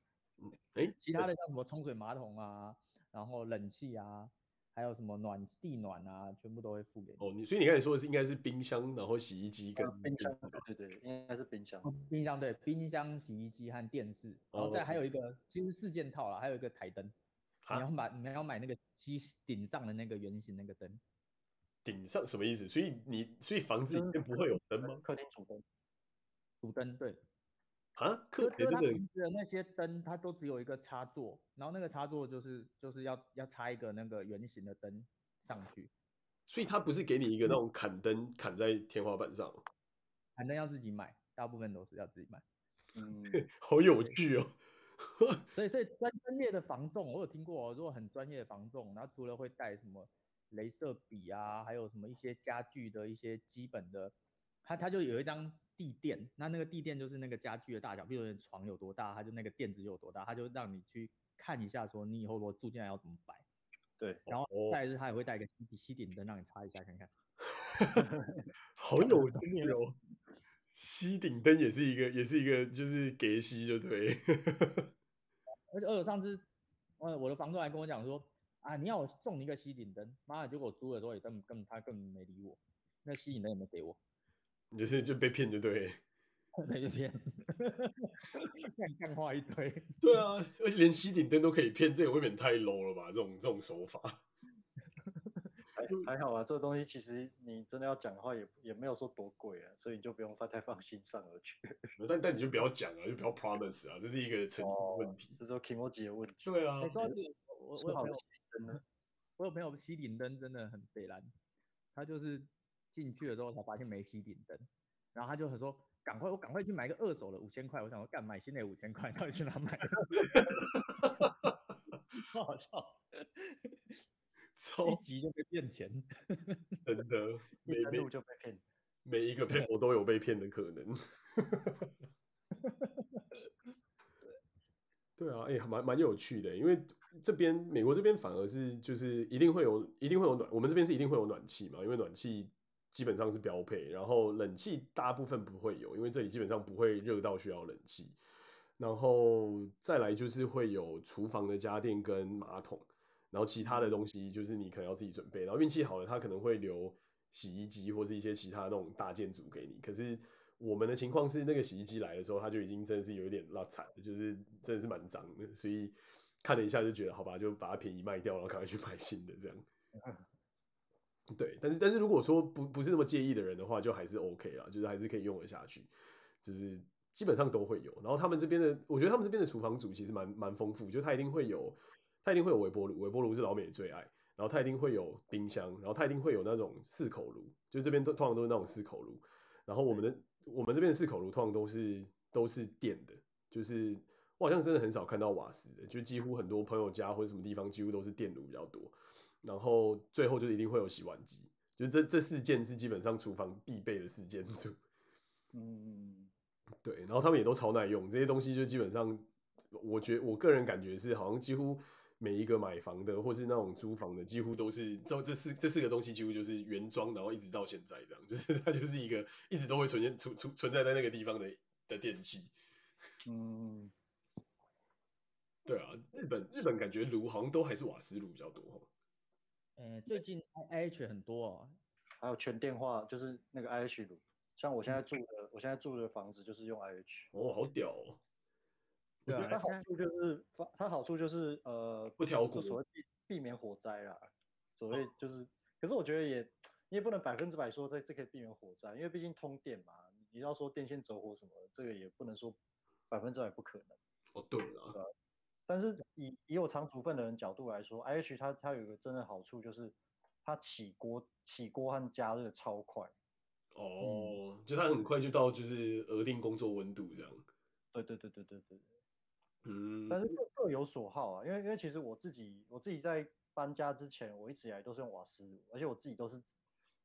哎，
其他的像什么冲水马桶啊，然后冷气啊，还有什么暖地暖啊，全部都会付给你。
哦，你所以你刚才说的是应该是冰箱，然后洗衣机跟、
嗯、冰箱，对对，应该是冰箱。
冰箱对，冰箱、洗衣机和电视，然后再还有一个，哦、其实四件套啦，还有一个台灯。你要买，你要买那个机顶上的那个圆形那个灯。
顶上什么意思？所以你所以房子里面不会有灯吗？
客厅主灯，
主灯对。
啊，客厅
的那些灯，它都只有一个插座，然后那个插座就是就是要要插一个那个圆形的灯上去。
所以它不是给你一个那种砍灯砍在天花板上？
砍灯要自己买，大部分都是要自己买。
嗯，好有趣哦。
所以所以专业的房仲，我有听过哦，如果很专业的房仲，然后除了会带什么？镭射笔啊，还有什么一些家具的一些基本的，它它就有一张地垫，那那个地垫就是那个家具的大小，比如说床有多大，它就那个垫子就有多大，它就让你去看一下，说你以后如果住进来要怎么摆。
对，
然后再是它也会带一个吸吸顶灯让你擦一下看看。
好有经验哦，吸顶灯也是一个也是一个就是给吸就对。
而且而且上次，呃我的房东还跟我讲说。啊！你要我送你一个吸顶灯，妈的！结果我租的时候也根本根本他根本没理我，那吸顶灯也没给我，
你就是就被骗就对，
被骗，干干话一堆。
对啊，而且连吸顶灯都可以骗，这也未免太 low 了吧？这种这种手法，
还好啊，这个东西其实你真的要讲的话也，也也没有说多贵啊，所以你就不用太太放心上而去。
但但你就不要讲啊，就不要 promise 啊，这是一个成本问题。
这是 Kimoji 的问题。
对啊。
说我我有朋友，我有朋友吸顶灯真的很北蓝，他就是进去的时候才发现没吸顶灯，然后他就很说。赶快，我赶快去买个二手的五千块。我想说，干买新的五千块，到底去哪买？超好笑，一集就被骗钱，
真的，每
一路就被骗，
每一个骗我都有被骗的可能。对啊，哎、欸，蛮蛮有趣的，因为这边美国这边反而是就是一定会有，一定会有暖，我们这边是一定会有暖气嘛，因为暖气。基本上是标配，然后冷气大部分不会有，因为这里基本上不会热到需要冷气。然后再来就是会有厨房的家电跟马桶，然后其他的东西就是你可能要自己准备。然后运气好了，他可能会留洗衣机或是一些其他那种大件组给你。可是我们的情况是，那个洗衣机来的时候，它就已经真的是有一点落惨，就是真的是蛮脏的，所以看了一下就觉得好吧，就把它便宜卖掉，然后赶快去买新的这样。对，但是但是如果说不不是那么介意的人的话，就还是 OK 啦，就是还是可以用得下去，就是基本上都会有。然后他们这边的，我觉得他们这边的厨房组其实蛮蛮丰富，就他一定会有，他一定会有微波炉，微波炉是老美的最爱，然后他一定会有冰箱，然后他一定会有那种四口炉，就这边都通常都是那种四口炉。然后我们的我们这边的四口炉通常都是都是电的，就是我好像真的很少看到瓦斯的，就几乎很多朋友家或者什么地方几乎都是电炉比较多。然后最后就一定会有洗碗机，就这这四件是基本上厨房必备的四件组。嗯，对，然后他们也都超耐用，这些东西就基本上，我觉我个人感觉是好像几乎每一个买房的或是那种租房的，几乎都是这这四这四个东西几乎就是原装，然后一直到现在这样，就是它就是一个一直都会存现存存存在在那个地方的的电器。嗯，对啊，日本日本感觉炉好像都还是瓦斯炉比较多。
呃，最近 IH 很多哦，
还有全电化，就是那个 IH 炉，像我现在住的，嗯、我现在住的房子就是用 IH。
哦，好屌哦！
对啊，它好处就是，它好处就是，呃，
不挑骨，
所谓避避免火灾啦。所谓就是，哦、可是我觉得也，你也不能百分之百说这这可以避免火灾，因为毕竟通电嘛，你要说电线走火什么的，这个也不能说百分之百不可能。
哦，对了。对
但是以以我常煮饭的人角度来说，IH 它它有一个真的好处就是它起锅起锅和加热超快。
哦，嗯、就它很快就到就是额定工作温度这样。
对对对对对对。嗯。但是各各有所好啊，因为因为其实我自己我自己在搬家之前，我一直以来都是用瓦斯炉，而且我自己都是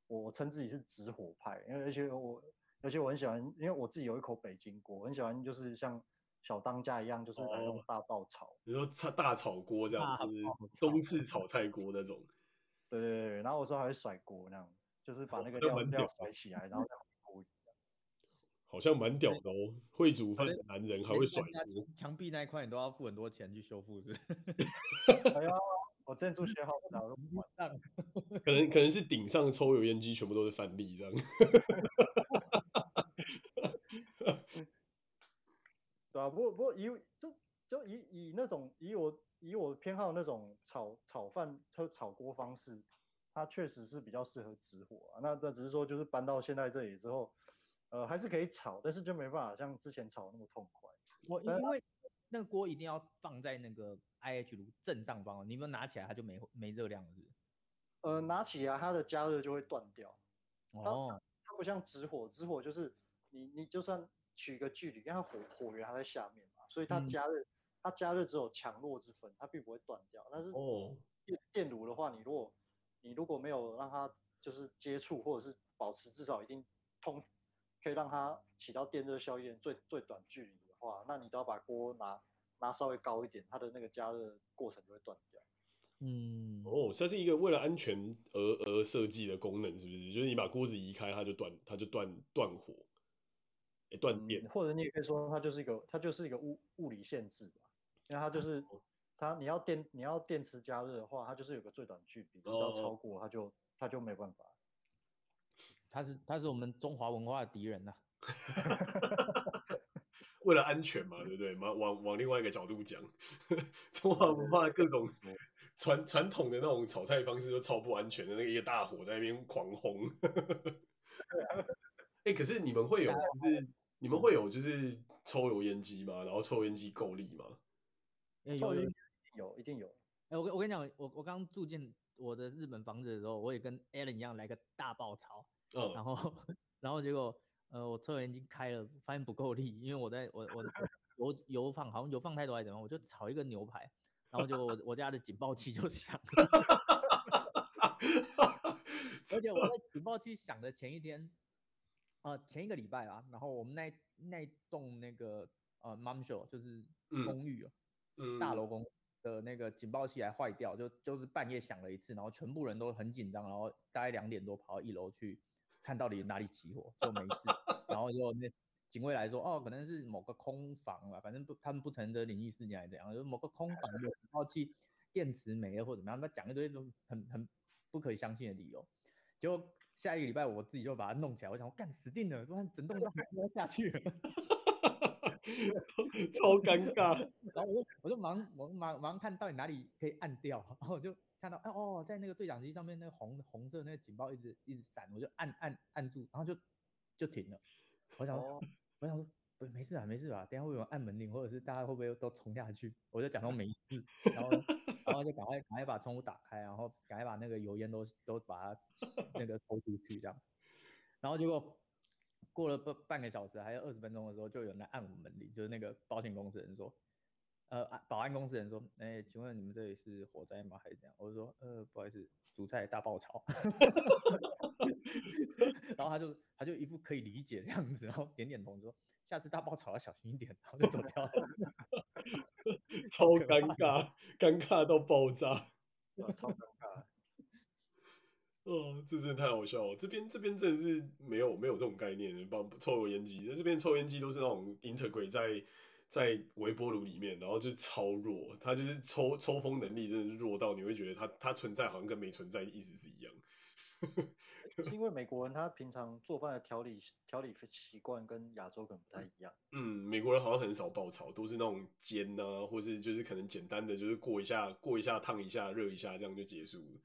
我称自己是直火派，因为而且我而且我很喜欢，因为我自己有一口北京锅，我很喜欢就是像。小当家一样，就是来用大爆炒，
比如说炒大炒锅这样，就是中式炒菜锅那种。
对对对，然后有时候还会甩锅那样，就是把那个料料甩起来，然后再锅。
好像蛮屌的哦，会煮饭的男人还会甩锅。
墙壁那一块你都要付很多钱去修复，是？
哎呀，我之前住学校，然后
可能可能是顶上抽油烟机全部都是范例这样。
对啊，不过不过以就就以以那种以我以我偏好那种炒炒饭炒炒锅方式，它确实是比较适合直火啊。那那只是说就是搬到现在这里之后，呃还是可以炒，但是就没办法像之前炒那么痛快。
我因为那个锅一定要放在那个 IH 炉正上方，你们拿起来它就没没热量了是不是？
呃，拿起来它的加热就会断掉。
哦，
它不像直火，直火就是你你就算。取一个距离，因为它火火源还在下面嘛，所以它加热，嗯、它加热只有强弱之分，它并不会断掉。但是电电炉的话，你如果你如果没有让它就是接触或者是保持至少一定通，可以让它起到电热效应最最短距离的话，那你只要把锅拿拿稍微高一点，它的那个加热过程就会断掉。
嗯，
哦，这是一个为了安全而而设计的功能，是不是？就是你把锅子移开，它就断，它就断断火。断电，
或者你也可以说它就是一个，它就是一个物物理限制吧，因为它就是它你要电你要电池加热的话，它就是有个最短距离，只要超过它就它就没办法。
它是它是我们中华文化的敌人呐、啊。
为了安全嘛，对不对？往往往另外一个角度讲，中华文化各种传传统的那种炒菜方式都超不安全的，那个一个大火在那边狂轰。哎、欸，可是你们会有就是你们会有就是抽油烟机吗？然后抽油烟机够力吗？
有有有，一定有。
哎、欸，我我跟你讲，我我刚住进我的日本房子的时候，我也跟 Alan 一样来个大爆炒。嗯。然后然后结果呃我抽油烟机开了，发现不够力，因为我在我我油油放好像油放太多还是怎么样，我就炒一个牛排。然后就我我家的警报器就响了，而且我在警报器响的前一天，呃前一个礼拜啊，然后我们那那栋那个呃 Mansho 就是公寓，嗯、大楼公的那个警报器还坏掉，就就是半夜响了一次，然后全部人都很紧张，然后大概两点多跑到一楼去看到底哪里起火，就没事，然后就那。警卫来说，哦，可能是某个空房吧，反正不，他们不承认这灵异事件还是怎样，就是某个空房的警报器电池没了或者怎么样，他讲一堆很很不可以相信的理由。结果下一个礼拜我自己就把它弄起来，我想，我干死定了，不然整栋都要下去了，
超尴尬。
然后我就我就忙我忙忙看到底哪里可以按掉，然后我就看到，哦，在那个对讲机上面那个红红色那个警报一直一直闪，我就按按按住，然后就就停了。我想我想说，不，没事啊，没事吧？等下会有人按门铃，或者是大家会不会都冲下去？我就假装没事，然后，然后就赶快赶快把窗户打开，然后赶快把那个油烟都都把它 那个抽出去，这样。然后结果过了半半个小时，还有二十分钟的时候，就有人来按我们门铃，就是那个保险公司人说，呃，保安公司人说，哎、欸，请问你们这里是火灾吗？还是怎样？我就说，呃，不好意思，煮菜大爆炒。然后他就他就一副可以理解的样子，然后点点头说：“下次大爆炒要小心一点。”然后就走掉了，
超尴尬，尴尬到爆炸，
超尴尬。
哦，这真的太好笑了。这边这边真的是没有没有这种概念的，帮抽油烟机，在这边抽油烟机都是那种 integrate 在在微波炉里面，然后就超弱，它就是抽抽风能力真的是弱到你会觉得它它存在好像跟没存在意思是一样。
是因为美国人他平常做饭的调理调理习惯跟亚洲可能不太一样。
嗯，美国人好像很少爆炒，都是那种煎啊，或是就是可能简单的就是过一下过一下烫一下热一下这样就结束了。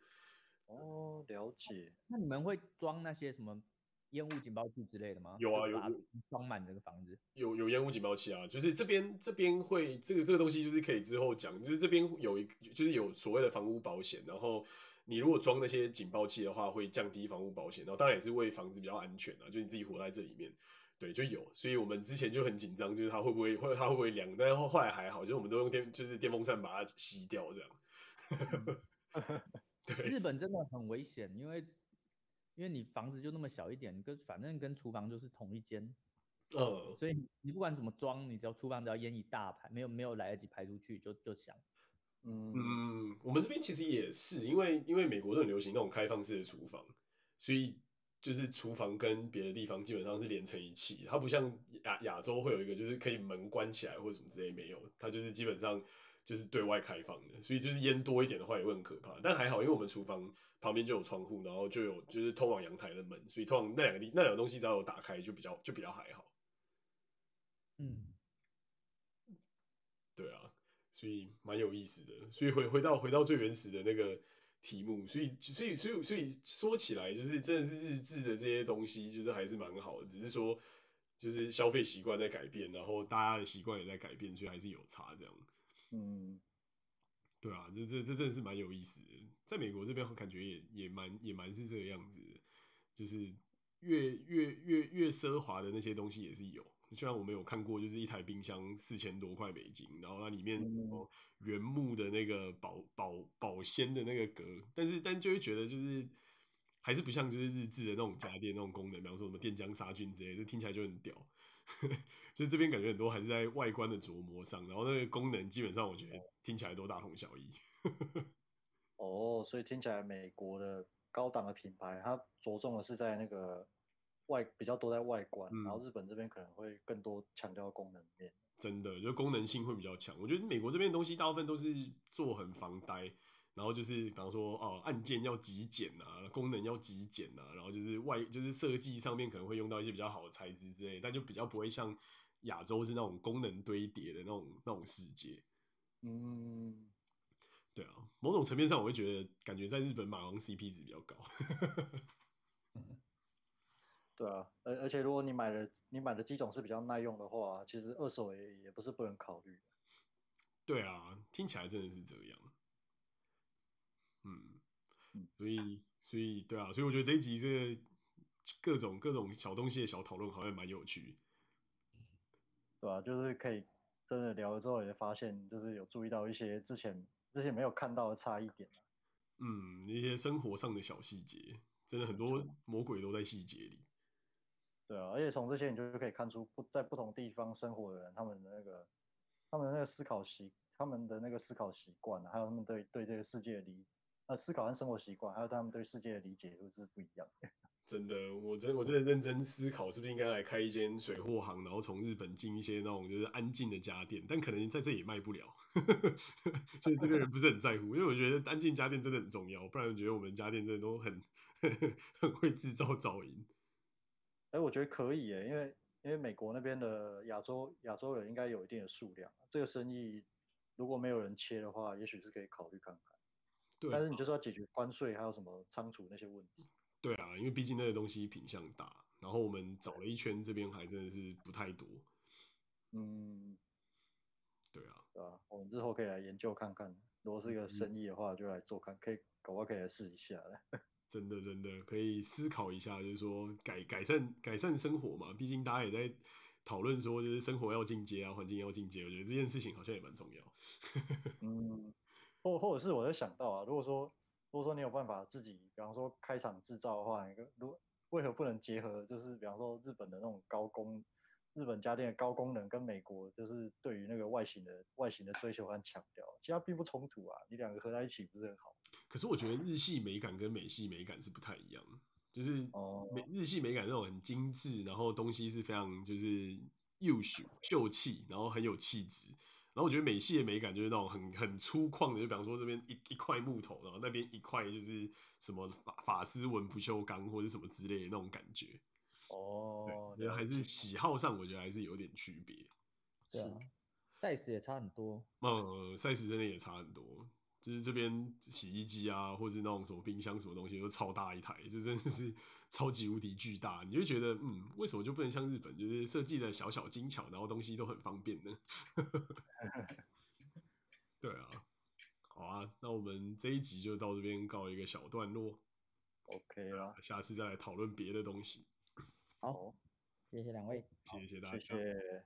哦，了解。
那你们会装那些什么烟雾警报器之类的吗？
有啊，有有
装满这个房子。
有有烟雾警报器啊，就是这边这边会这个这个东西就是可以之后讲，就是这边有一就是有所谓的房屋保险，然后。你如果装那些警报器的话，会降低房屋保险，然后当然也是为房子比较安全啊，就你自己活在这里面，对，就有，所以我们之前就很紧张，就是它会不会，会它会不会凉，但是后后来还好，就是我们都用电，就是电风扇把它吸掉这样。对，
日本真的很危险，因为因为你房子就那么小一点，跟反正跟厨房就是同一间，嗯，所以你不管怎么装，你只要厨房只要烟一大排，没有没有来得及排出去就就响。
嗯，嗯，我们这边其实也是，因为因为美国都很流行那种开放式的厨房，所以就是厨房跟别的地方基本上是连成一气，它不像亚亚洲会有一个就是可以门关起来或者什么之类没有，它就是基本上就是对外开放的，所以就是烟多一点的话也会很可怕，但还好，因为我们厨房旁边就有窗户，然后就有就是通往阳台的门，所以通往那两个地那两个东西只要有打开就比较就比较还好。
嗯，
对啊。所以蛮有意思的，所以回回到回到最原始的那个题目，所以所以所以所以说起来，就是真的是日志的这些东西，就是还是蛮好的，只是说就是消费习惯在改变，然后大家的习惯也在改变，所以还是有差这样。
嗯，
对啊，这这这真的是蛮有意思的，在美国这边感觉也也蛮也蛮是这个样子的，就是越越越越奢华的那些东西也是有。虽然我们有看过，就是一台冰箱四千多块美金，然后它里面原木的那个保保保鲜的那个格，但是但就会觉得就是还是不像就是日制的那种家电那种功能，比方说什么电浆杀菌之类的，这听起来就很屌。所以这边感觉很多还是在外观的琢磨上，然后那个功能基本上我觉得听起来都大同小异。
哦，所以听起来美国的高档的品牌，它着重的是在那个。外比较多在外观，嗯，然后日本这边可能会更多强调功能面。
真的，就功能性会比较强。我觉得美国这边东西大部分都是做很防呆，然后就是比方说哦，按键要极简啊，功能要极简啊，然后就是外就是设计上面可能会用到一些比较好的材质之类，但就比较不会像亚洲是那种功能堆叠的那种那种世界。
嗯。
对啊，某种层面上我会觉得，感觉在日本马王 CP 值比较高。
对啊，而而且如果你买的你买的机种是比较耐用的话，其实二手也也不是不能考虑。
对啊，听起来真的是这样。嗯，所以所以对啊，所以我觉得这一集这个各种各种小东西的小讨论好像蛮有趣。
对啊，就是可以真的聊了之后也发现，就是有注意到一些之前之前没有看到的差异点。
嗯，一些生活上的小细节，真的很多魔鬼都在细节里。
对啊，而且从这些你就可以看出不在不同地方生活的人，他们的那个他们的那个思考习，他们的那个思考习惯，还有他们对对这个世界的理呃思考和生活习惯，还有他们对世界的理解都是不一样的。
真的，我真我真的认真思考，是不是应该来开一间水货行，然后从日本进一些那种就是安静的家电，但可能在这也卖不了，所以这个人不是很在乎，因为我觉得安静家电真的很重要，不然我觉得我们家电真的都很 很会制造噪音。
哎，我觉得可以耶，因为因为美国那边的亚洲亚洲人应该有一定的数量，这个生意如果没有人切的话，也许是可以考虑看看。对。但是你就是要解决关税还有什么仓储那些问题。
对啊，因为毕竟那个东西品相大，然后我们找了一圈，这边还真的是不太多。
嗯。对啊。
对啊，
我们之后可以来研究看看，如果是一个生意的话，就来做看，可以搞不好可以来试一下的。
真的真的可以思考一下，就是说改改善改善生活嘛，毕竟大家也在讨论说，就是生活要进阶啊，环境要进阶，我觉得这件事情好像也蛮重要。
嗯，或或者是我在想到啊，如果说如果说你有办法自己，比方说开厂制造的话，你如为何不能结合，就是比方说日本的那种高工，日本家电的高功能跟美国就是对于那个外形的外形的追求和强调，其实它并不冲突啊，你两个合在一起不是很好？
可是我觉得日系美感跟美系美感是不太一样，就是美日系美感那种很精致，然后东西是非常就是又秀秀气，然后很有气质。然后我觉得美系的美感就是那种很很粗犷的，就比方说这边一一块木头，然后那边一块就是什么法法丝纹不锈钢或者什么之类的那种感觉。
哦，
对，还是喜好上我觉得还是有点区别。
对啊，size 也差很多。
嗯，size 真的也差很多。就是这边洗衣机啊，或者是那种什么冰箱什么东西都超大一台，就真的是超级无敌巨大，你就觉得嗯，为什么就不能像日本，就是设计的小小精巧，然后东西都很方便呢？对啊，好啊，那我们这一集就到这边告一个小段落
，OK 啦，
下次再来讨论别的东西。
好，谢谢两位，
谢谢大家，
谢谢，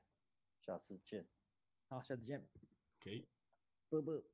下次见，
好，下次见
，OK，
啵啵。